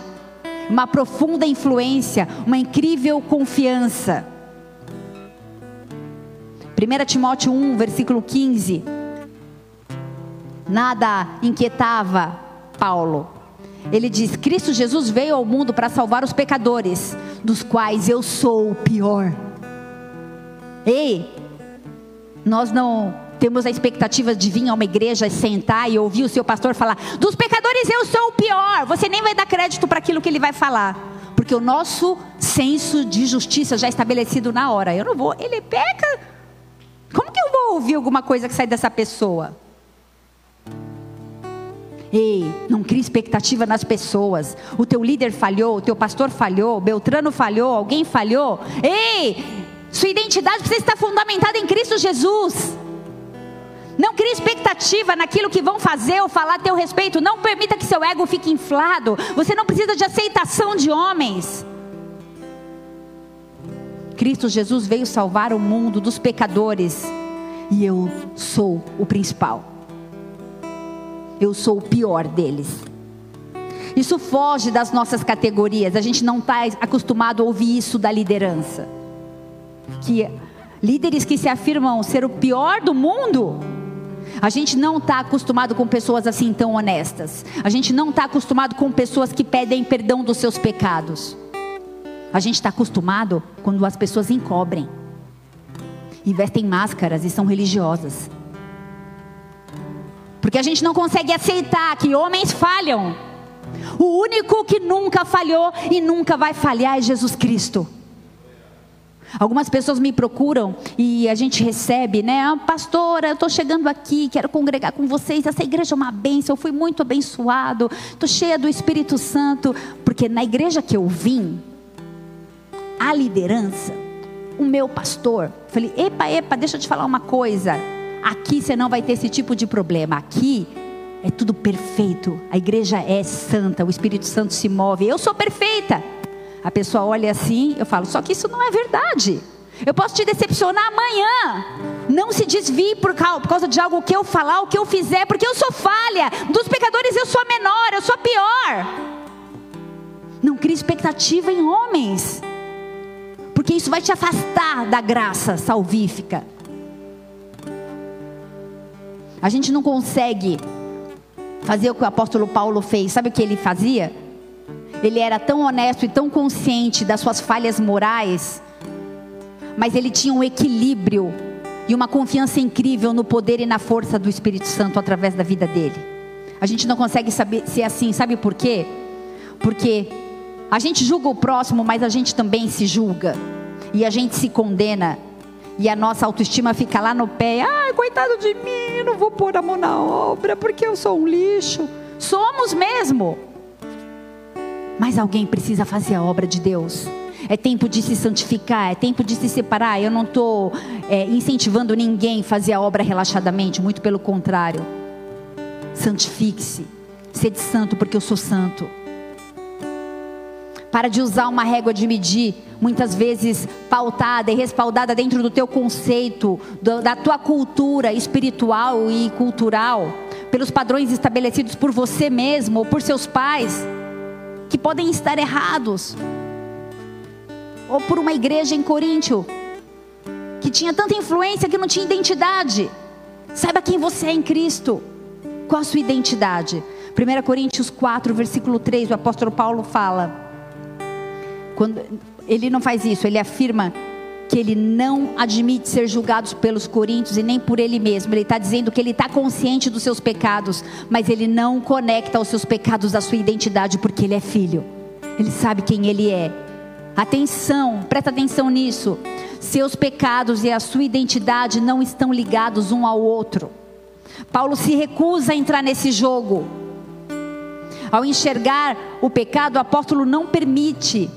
uma profunda influência, uma incrível confiança. 1 Timóteo 1, versículo 15. Nada inquietava Paulo. Ele diz: Cristo Jesus veio ao mundo para salvar os pecadores, dos quais eu sou o pior. Ei, nós não temos a expectativa de vir a uma igreja, sentar e ouvir o seu pastor falar: dos pecadores eu sou o pior. Você nem vai dar crédito para aquilo que ele vai falar, porque o nosso senso de justiça já é estabelecido na hora. Eu não vou, ele peca, como que eu vou ouvir alguma coisa que sai dessa pessoa? Ei, não crie expectativa nas pessoas. O teu líder falhou, o teu pastor falhou, Beltrano falhou, alguém falhou. Ei, sua identidade precisa estar fundamentada em Cristo Jesus. Não crie expectativa naquilo que vão fazer ou falar a teu respeito. Não permita que seu ego fique inflado. Você não precisa de aceitação de homens. Cristo Jesus veio salvar o mundo dos pecadores e eu sou o principal. Eu sou o pior deles. Isso foge das nossas categorias. A gente não está acostumado a ouvir isso da liderança. Que líderes que se afirmam ser o pior do mundo. A gente não está acostumado com pessoas assim tão honestas. A gente não está acostumado com pessoas que pedem perdão dos seus pecados. A gente está acostumado quando as pessoas encobrem, e vestem máscaras e são religiosas. Porque a gente não consegue aceitar que homens falham. O único que nunca falhou e nunca vai falhar é Jesus Cristo. Algumas pessoas me procuram e a gente recebe, né? Ah, pastora, eu estou chegando aqui, quero congregar com vocês. Essa igreja é uma bênção, eu fui muito abençoado, estou cheia do Espírito Santo. Porque na igreja que eu vim, a liderança, o meu pastor, falei: epa, epa, deixa eu te falar uma coisa. Aqui você não vai ter esse tipo de problema. Aqui é tudo perfeito. A igreja é santa, o Espírito Santo se move. Eu sou perfeita. A pessoa olha assim, eu falo: só que isso não é verdade. Eu posso te decepcionar amanhã. Não se desvie por causa de algo que eu falar, o que eu fizer, porque eu sou falha. Dos pecadores eu sou a menor, eu sou a pior. Não crie expectativa em homens porque isso vai te afastar da graça salvífica. A gente não consegue fazer o que o apóstolo Paulo fez. Sabe o que ele fazia? Ele era tão honesto e tão consciente das suas falhas morais mas ele tinha um equilíbrio e uma confiança incrível no poder e na força do Espírito Santo através da vida dele. A gente não consegue saber ser assim, sabe por quê? Porque a gente julga o próximo, mas a gente também se julga. E a gente se condena. E a nossa autoestima fica lá no pé. Ai, coitado de mim, não vou pôr a mão na obra porque eu sou um lixo. Somos mesmo. Mas alguém precisa fazer a obra de Deus. É tempo de se santificar, é tempo de se separar. Eu não estou é, incentivando ninguém a fazer a obra relaxadamente, muito pelo contrário. Santifique-se. Sede santo, porque eu sou santo. Para de usar uma régua de medir, muitas vezes pautada e respaldada dentro do teu conceito, da tua cultura espiritual e cultural, pelos padrões estabelecidos por você mesmo ou por seus pais, que podem estar errados. Ou por uma igreja em Coríntio, que tinha tanta influência que não tinha identidade. Saiba quem você é em Cristo. Qual a sua identidade? 1 Coríntios 4, versículo 3, o apóstolo Paulo fala quando ele não faz isso, ele afirma que ele não admite ser julgado pelos coríntios e nem por ele mesmo. Ele está dizendo que ele está consciente dos seus pecados, mas ele não conecta os seus pecados à sua identidade porque ele é filho. Ele sabe quem ele é. Atenção, presta atenção nisso. Seus pecados e a sua identidade não estão ligados um ao outro. Paulo se recusa a entrar nesse jogo. Ao enxergar o pecado, o apóstolo não permite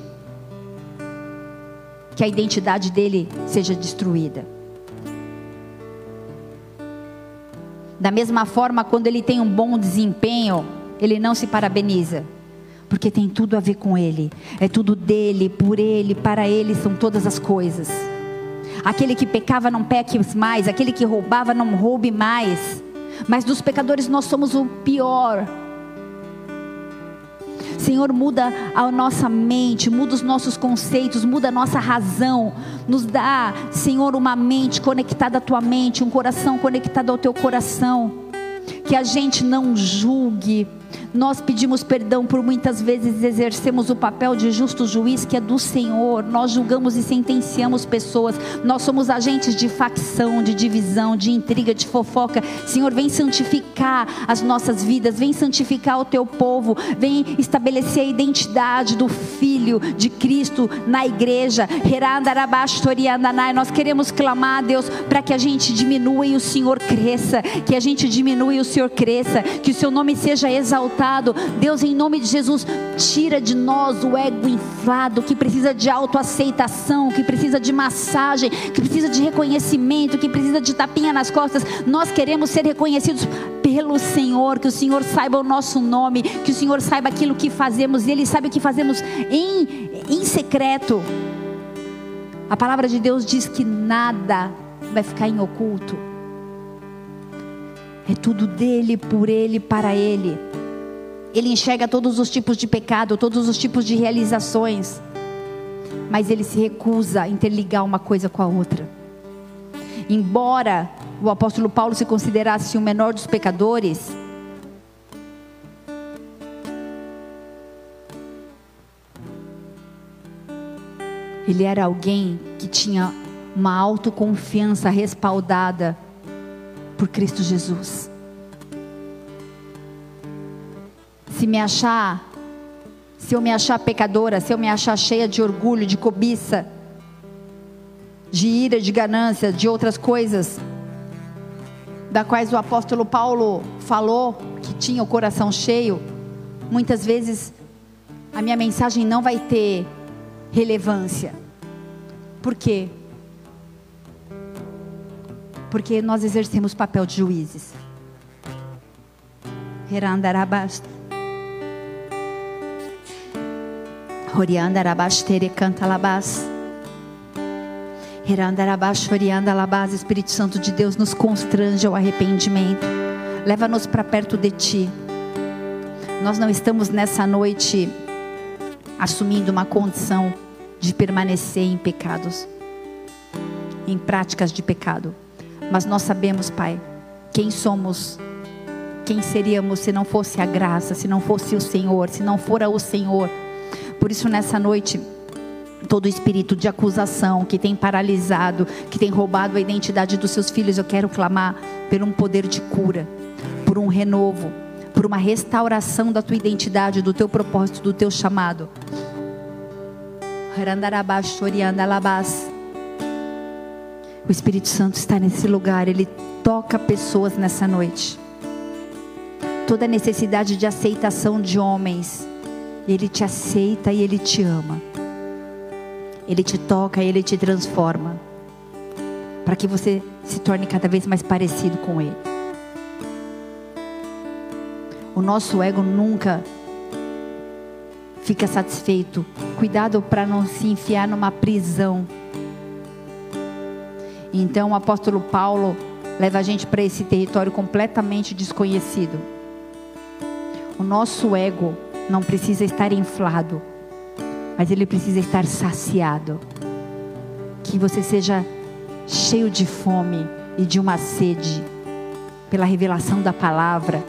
que a identidade dele seja destruída. Da mesma forma, quando ele tem um bom desempenho, ele não se parabeniza, porque tem tudo a ver com ele, é tudo dele, por ele, para ele são todas as coisas. Aquele que pecava não peque mais, aquele que roubava não roube mais. Mas dos pecadores nós somos o pior, Senhor, muda a nossa mente, muda os nossos conceitos, muda a nossa razão. Nos dá, Senhor, uma mente conectada à tua mente, um coração conectado ao teu coração. Que a gente não julgue nós pedimos perdão por muitas vezes exercemos o papel de justo juiz que é do Senhor. Nós julgamos e sentenciamos pessoas. Nós somos agentes de facção, de divisão, de intriga, de fofoca. Senhor, vem santificar as nossas vidas, vem santificar o teu povo, vem estabelecer a identidade do Filho de Cristo na igreja. Nós queremos clamar, Deus, para que a gente diminua e o Senhor cresça, que a gente diminua e o Senhor cresça, que o seu nome seja exaltado Deus, em nome de Jesus, tira de nós o ego inflado que precisa de autoaceitação, que precisa de massagem, que precisa de reconhecimento, que precisa de tapinha nas costas. Nós queremos ser reconhecidos pelo Senhor, que o Senhor saiba o nosso nome, que o Senhor saiba aquilo que fazemos e Ele sabe o que fazemos em, em secreto. A palavra de Deus diz que nada vai ficar em oculto. É tudo dele, por ele, para ele. Ele enxerga todos os tipos de pecado, todos os tipos de realizações, mas ele se recusa a interligar uma coisa com a outra. Embora o apóstolo Paulo se considerasse o menor dos pecadores, ele era alguém que tinha uma autoconfiança respaldada por Cristo Jesus. Se me achar, se eu me achar pecadora, se eu me achar cheia de orgulho, de cobiça, de ira, de ganância, de outras coisas, da quais o apóstolo Paulo falou que tinha o coração cheio, muitas vezes a minha mensagem não vai ter relevância. Por quê? Porque nós exercemos papel de juízes. Herandarabasta. Orianda rabastere canta labás. Heranda rabash orianda labás. Espírito Santo de Deus nos constrange ao arrependimento. Leva-nos para perto de Ti. Nós não estamos nessa noite assumindo uma condição de permanecer em pecados, em práticas de pecado. Mas nós sabemos, Pai, quem somos, quem seríamos se não fosse a graça, se não fosse o Senhor, se não fora o Senhor por isso, nessa noite, todo espírito de acusação que tem paralisado, que tem roubado a identidade dos seus filhos, eu quero clamar por um poder de cura, por um renovo, por uma restauração da tua identidade, do teu propósito, do teu chamado. O Espírito Santo está nesse lugar, ele toca pessoas nessa noite. Toda necessidade de aceitação de homens, ele te aceita e ele te ama. Ele te toca e ele te transforma. Para que você se torne cada vez mais parecido com ele. O nosso ego nunca fica satisfeito. Cuidado para não se enfiar numa prisão. Então o apóstolo Paulo leva a gente para esse território completamente desconhecido. O nosso ego não precisa estar inflado, mas ele precisa estar saciado. Que você seja cheio de fome e de uma sede pela revelação da palavra,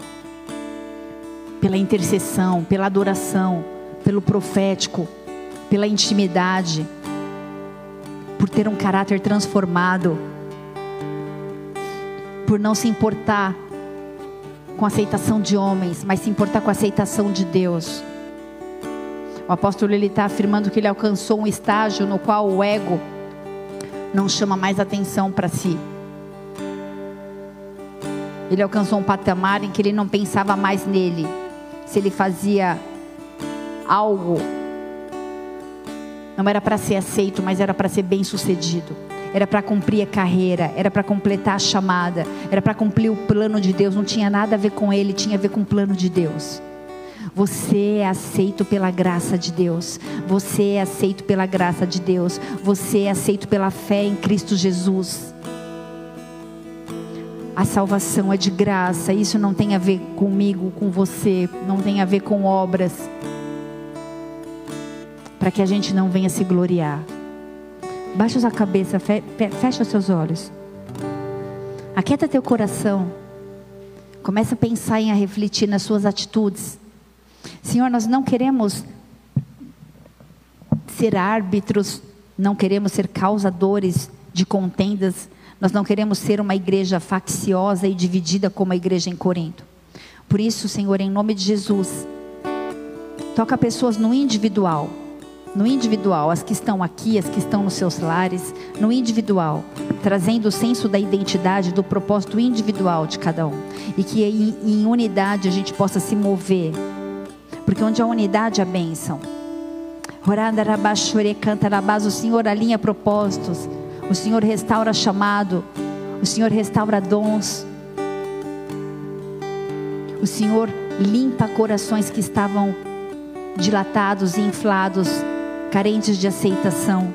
pela intercessão, pela adoração, pelo profético, pela intimidade, por ter um caráter transformado, por não se importar com a aceitação de homens, mas se importar com a aceitação de Deus. O apóstolo ele está afirmando que ele alcançou um estágio no qual o ego não chama mais atenção para si. Ele alcançou um patamar em que ele não pensava mais nele, se ele fazia algo, não era para ser aceito, mas era para ser bem sucedido. Era para cumprir a carreira, era para completar a chamada, era para cumprir o plano de Deus. Não tinha nada a ver com ele, tinha a ver com o plano de Deus. Você é aceito pela graça de Deus. Você é aceito pela graça de Deus. Você é aceito pela fé em Cristo Jesus. A salvação é de graça. Isso não tem a ver comigo, com você. Não tem a ver com obras para que a gente não venha se gloriar. Baixa sua cabeça, fecha os seus olhos. Aquieta teu coração. Começa a pensar e a refletir nas suas atitudes. Senhor, nós não queremos ser árbitros, não queremos ser causadores de contendas, nós não queremos ser uma igreja facciosa e dividida como a igreja em Corinto. Por isso, Senhor, em nome de Jesus, toca pessoas no individual no individual, as que estão aqui, as que estão nos seus lares, no individual, trazendo o senso da identidade, do propósito individual de cada um. E que em, em unidade a gente possa se mover. Porque onde há unidade há bênção. O Senhor alinha propósitos. O Senhor restaura chamado. O Senhor restaura dons. O Senhor limpa corações que estavam dilatados e inflados carentes de aceitação.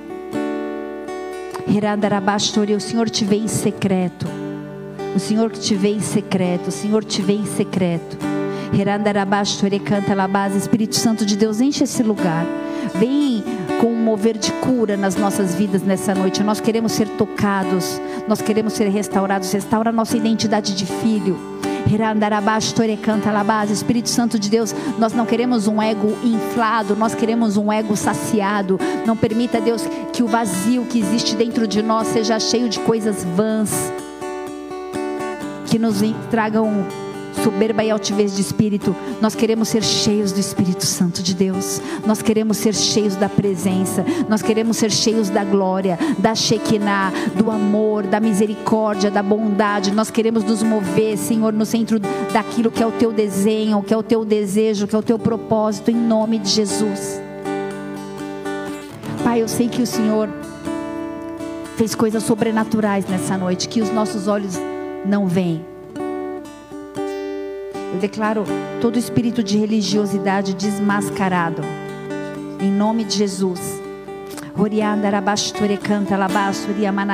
O Senhor te vê em secreto. O Senhor te vê em secreto. O Senhor te vê em secreto. Espírito Santo de Deus, enche esse lugar. Vem com um mover de cura nas nossas vidas nessa noite. Nós queremos ser tocados. Nós queremos ser restaurados. Restaura a nossa identidade de filho Espírito Santo de Deus, nós não queremos um ego inflado, nós queremos um ego saciado. Não permita, Deus, que o vazio que existe dentro de nós seja cheio de coisas vãs, que nos tragam soberba e altivez de espírito. Nós queremos ser cheios do Espírito Santo de Deus. Nós queremos ser cheios da presença. Nós queremos ser cheios da glória, da Shekinah, do amor, da misericórdia, da bondade. Nós queremos nos mover, Senhor, no centro daquilo que é o teu desenho, que é o teu desejo, que é o teu propósito, em nome de Jesus. Pai, eu sei que o Senhor fez coisas sobrenaturais nessa noite, que os nossos olhos não veem eu declaro todo espírito de religiosidade desmascarado. Em nome de Jesus.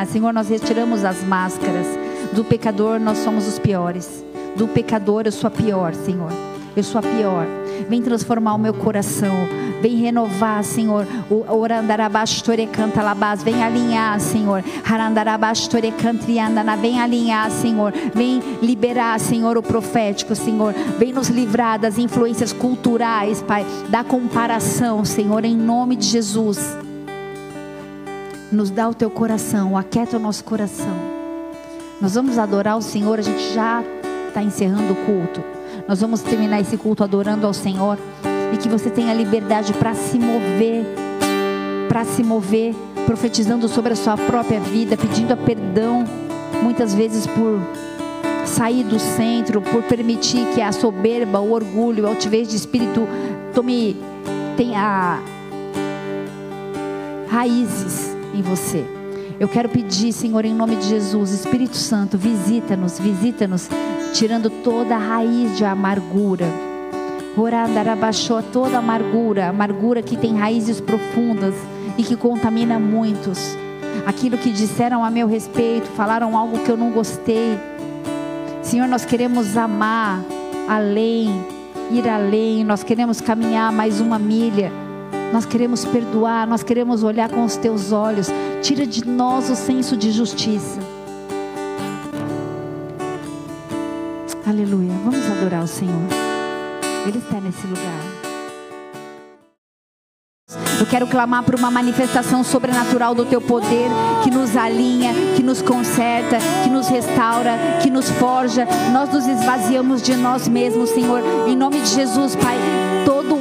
Senhor, nós retiramos as máscaras. Do pecador, nós somos os piores. Do pecador, eu sou a pior, Senhor. Eu sou a pior. Vem transformar o meu coração. Vem renovar, Senhor. O orandarabastore canta labás. Vem alinhar, Senhor. Harandarabastore cantriandana. Vem alinhar, Senhor. Vem liberar, Senhor, o profético, Senhor. Vem nos livrar das influências culturais, Pai. Da comparação, Senhor, em nome de Jesus. nos dá o teu coração, aquieta o nosso coração. Nós vamos adorar o Senhor, a gente já está encerrando o culto. Nós vamos terminar esse culto adorando ao Senhor e que você tenha liberdade para se mover, para se mover, profetizando sobre a sua própria vida, pedindo a perdão, muitas vezes por sair do centro, por permitir que a soberba, o orgulho, a altivez de espírito tome tenha raízes em você. Eu quero pedir, Senhor, em nome de Jesus, Espírito Santo, visita-nos, visita-nos, tirando toda a raiz de amargura. Orandarabaixou toda amargura, amargura que tem raízes profundas e que contamina muitos. Aquilo que disseram a meu respeito, falaram algo que eu não gostei. Senhor, nós queremos amar além, ir além, nós queremos caminhar mais uma milha. Nós queremos perdoar, nós queremos olhar com os teus olhos. Tira de nós o senso de justiça. Aleluia. Vamos adorar o Senhor. Ele está nesse lugar. Eu quero clamar por uma manifestação sobrenatural do teu poder que nos alinha, que nos conserta, que nos restaura, que nos forja. Nós nos esvaziamos de nós mesmos, Senhor. Em nome de Jesus, Pai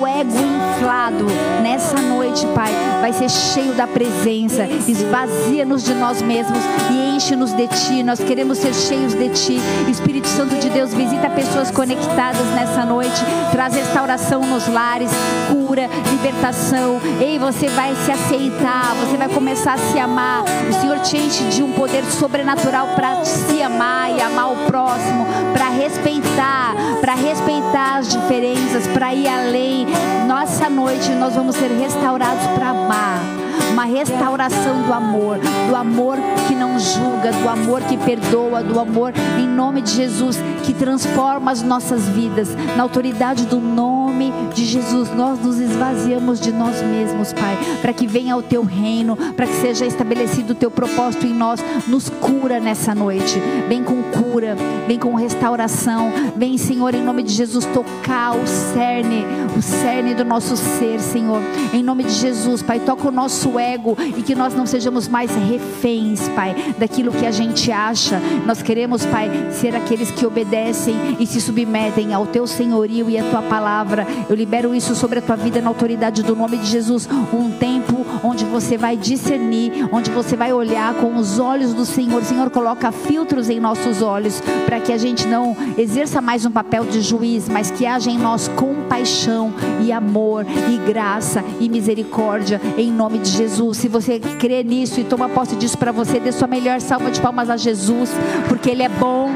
ego inflado nessa noite, Pai, vai ser cheio da presença. Esvazia-nos de nós mesmos e enche-nos de Ti. Nós queremos ser cheios de Ti. Espírito Santo de Deus, visita pessoas conectadas nessa noite. Traz restauração nos lares, cura, libertação. Ei, você vai se aceitar, você vai começar a se amar. O Senhor te enche de um poder sobrenatural para se amar e amar o próximo, para respeitar, para respeitar as diferenças, para ir além. Nossa noite nós vamos ser restaurados para amar uma restauração do amor, do amor que não julga, do amor que perdoa, do amor em nome de Jesus que transforma as nossas vidas. Na autoridade do nome de Jesus, nós nos esvaziamos de nós mesmos, Pai, para que venha o teu reino, para que seja estabelecido o teu propósito em nós. Nos cura nessa noite. Vem com cura, vem com restauração. Vem, Senhor, em nome de Jesus, tocar o cerne, o cerne do nosso ser, Senhor. Em nome de Jesus, Pai, toca o nosso ego e que nós não sejamos mais reféns, Pai, daquilo que a gente acha. Nós queremos, Pai, ser aqueles que obedecem e se submetem ao teu senhorio e à tua palavra. Eu libero isso sobre a tua vida na autoridade do nome de Jesus. Um tempo onde você vai discernir, onde você vai olhar com os olhos do Senhor. Senhor coloca filtros em nossos olhos para que a gente não exerça mais um papel de juiz, mas que haja em nós compaixão e amor e graça e misericórdia em nome de Jesus. Jesus. Se você crê nisso e toma posse disso para você, dê sua melhor salva de palmas a Jesus, porque Ele é bom,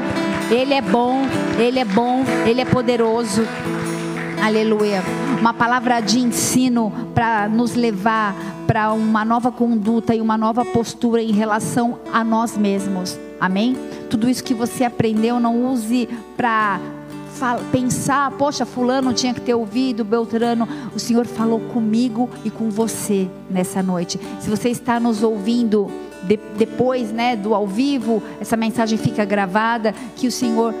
Ele é bom, Ele é bom, Ele é poderoso. Aleluia. Uma palavra de ensino para nos levar para uma nova conduta e uma nova postura em relação a nós mesmos. Amém? Tudo isso que você aprendeu, não use para pensar, poxa, fulano tinha que ter ouvido, Beltrano, o Senhor falou comigo e com você nessa noite. Se você está nos ouvindo de, depois, né, do ao vivo, essa mensagem fica gravada, que o Senhor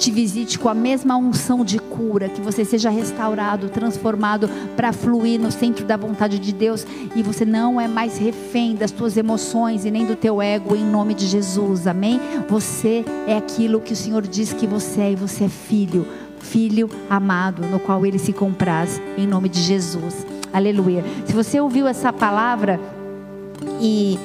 te visite com a mesma unção de cura, que você seja restaurado, transformado para fluir no centro da vontade de Deus e você não é mais refém das tuas emoções e nem do teu ego em nome de Jesus. Amém? Você é aquilo que o Senhor diz que você é e você é filho, filho amado, no qual ele se compraz em nome de Jesus. Aleluia. Se você ouviu essa palavra e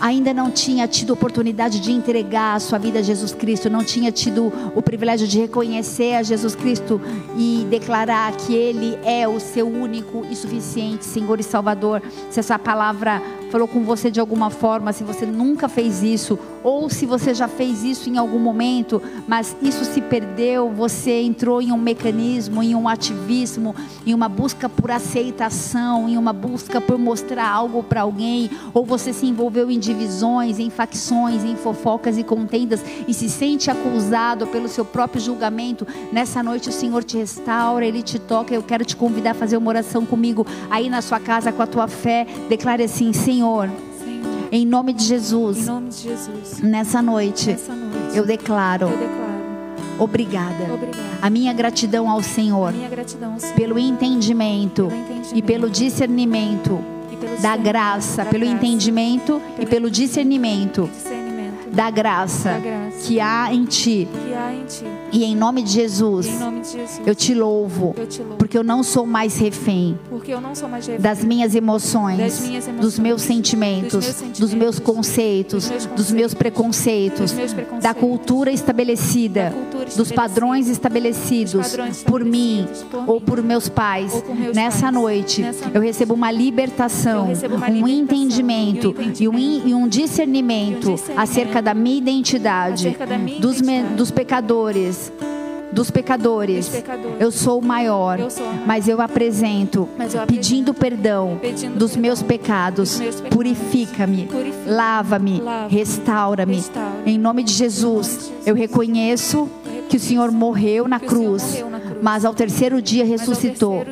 ainda não tinha tido oportunidade de entregar a sua vida a Jesus Cristo, não tinha tido o privilégio de reconhecer a Jesus Cristo e declarar que Ele é o seu único e suficiente Senhor e Salvador, se essa palavra falou com você de alguma forma, se você nunca fez isso, ou se você já fez isso em algum momento, mas isso se perdeu, você entrou em um mecanismo, em um ativismo, em uma busca por aceitação, em uma busca por mostrar algo para alguém, ou você se envolveu em divisões, em facções, em fofocas e contendas e se sente acusado pelo seu próprio julgamento, nessa noite o Senhor te restaura, Ele te toca. Eu quero te convidar a fazer uma oração comigo aí na sua casa com a tua fé. Declare assim: Senhor. Em nome de Jesus. Nome de Jesus nessa, noite, nessa noite, eu declaro. Eu declaro Obrigada. Obrigada. A minha gratidão ao Senhor, gratidão ao Senhor pelo, entendimento pelo entendimento e pelo discernimento pelo da graça, da pelo graça, entendimento e pelo discernimento discernimento da graça da graça que há em ti. que há em ti. E em nome de Jesus, nome de Jesus, eu te louvo, eu te louvo. porque eu não sou mais refém eu sou mais refém das minhas emoções, Das minhas emoções, dos meus sentimentos, dos meus sentimentos, dos meus conceitos, dos meus dos meus preconceitos, dos meus preconceitos, da cultura estabelecida, da cultura dos estabelecida, padrões estabelecidos dos padrões por mim estabelecidos por ou mim, por meus pais. ou por meus Nessa pais. noite, Nessa eu noite, recebo uma libertação, eu recebo uma um libertação, entendimento e um e um, in- e um discernimento E um discernimento acerca da minha identidade, da minha dos, me- identidade. dos pecadores. Dos pecadores. Dos pecadores. Eu sou o maior, Eu sou maior. mas eu apresento, Mas eu pedindo apresento, perdão pedindo dos perdão meus pecados. meus pecados. Purifica-me, Purifica-me, lava-me, lava-me, restaura-me. restaura-me. Em nome de Jesus, Jesus. eu reconheço que o Senhor morreu na cruz, morreu na cruz. mas ao dia Mas ao terceiro dia ressuscitou.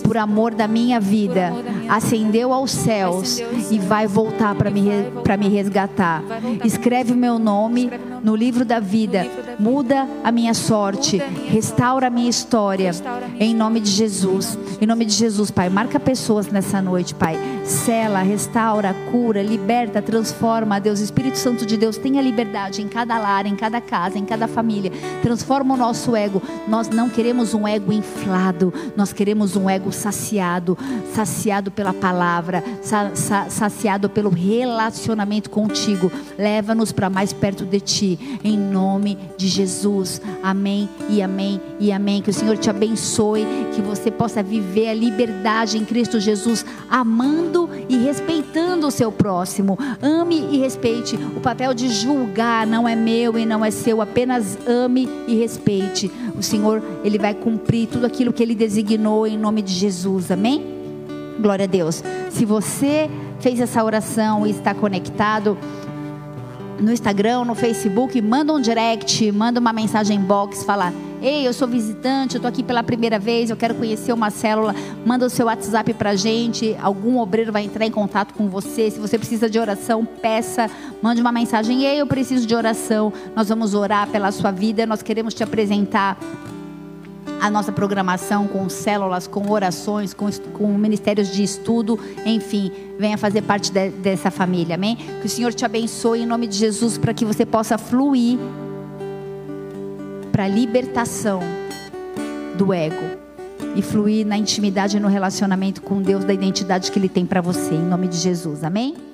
Por amor da minha vida, ascendeu aos céus e vai voltar para me, pra me resgatar. Escreve o meu nome no livro da vida, muda a minha sorte, restaura a minha história. Em nome de Jesus, em nome de Jesus, Pai, marca pessoas nessa noite, Pai. Sela, restaura, cura, liberta, transforma, Deus. Espírito Santo de Deus, tenha liberdade em cada lar, em cada casa, em cada família. Transforma o nosso ego. Nós não queremos um ego inflado, nós queremos um ego saciado, saciado pela palavra, sa- sa- saciado pelo relacionamento contigo. Leva-nos para mais perto de ti, em nome de Jesus. Amém e amém e amém. Que o Senhor te abençoe, que você possa viver a liberdade em Cristo Jesus, amando e respeitando o seu próximo. Ame e respeite. O papel de julgar não é meu e não é seu, apenas ame e respeite. O Senhor, ele vai cumprir tudo aquilo que ele designou em nome de Jesus. Amém? Glória a Deus. Se você fez essa oração e está conectado, no Instagram, no Facebook, manda um direct, manda uma mensagem box, fala: Ei, eu sou visitante, eu tô aqui pela primeira vez, eu quero conhecer uma célula. Manda o seu WhatsApp pra gente, algum obreiro vai entrar em contato com você. Se você precisa de oração, peça, mande uma mensagem: Ei, eu preciso de oração. Nós vamos orar pela sua vida, nós queremos te apresentar a nossa programação com células, com orações, com, com ministérios de estudo, enfim, venha fazer parte de- dessa família, amém? Que o Senhor te abençoe em nome de Jesus para que você possa fluir para a libertação do ego e fluir na intimidade e no relacionamento com Deus da identidade que Ele tem para você, em nome de Jesus, amém?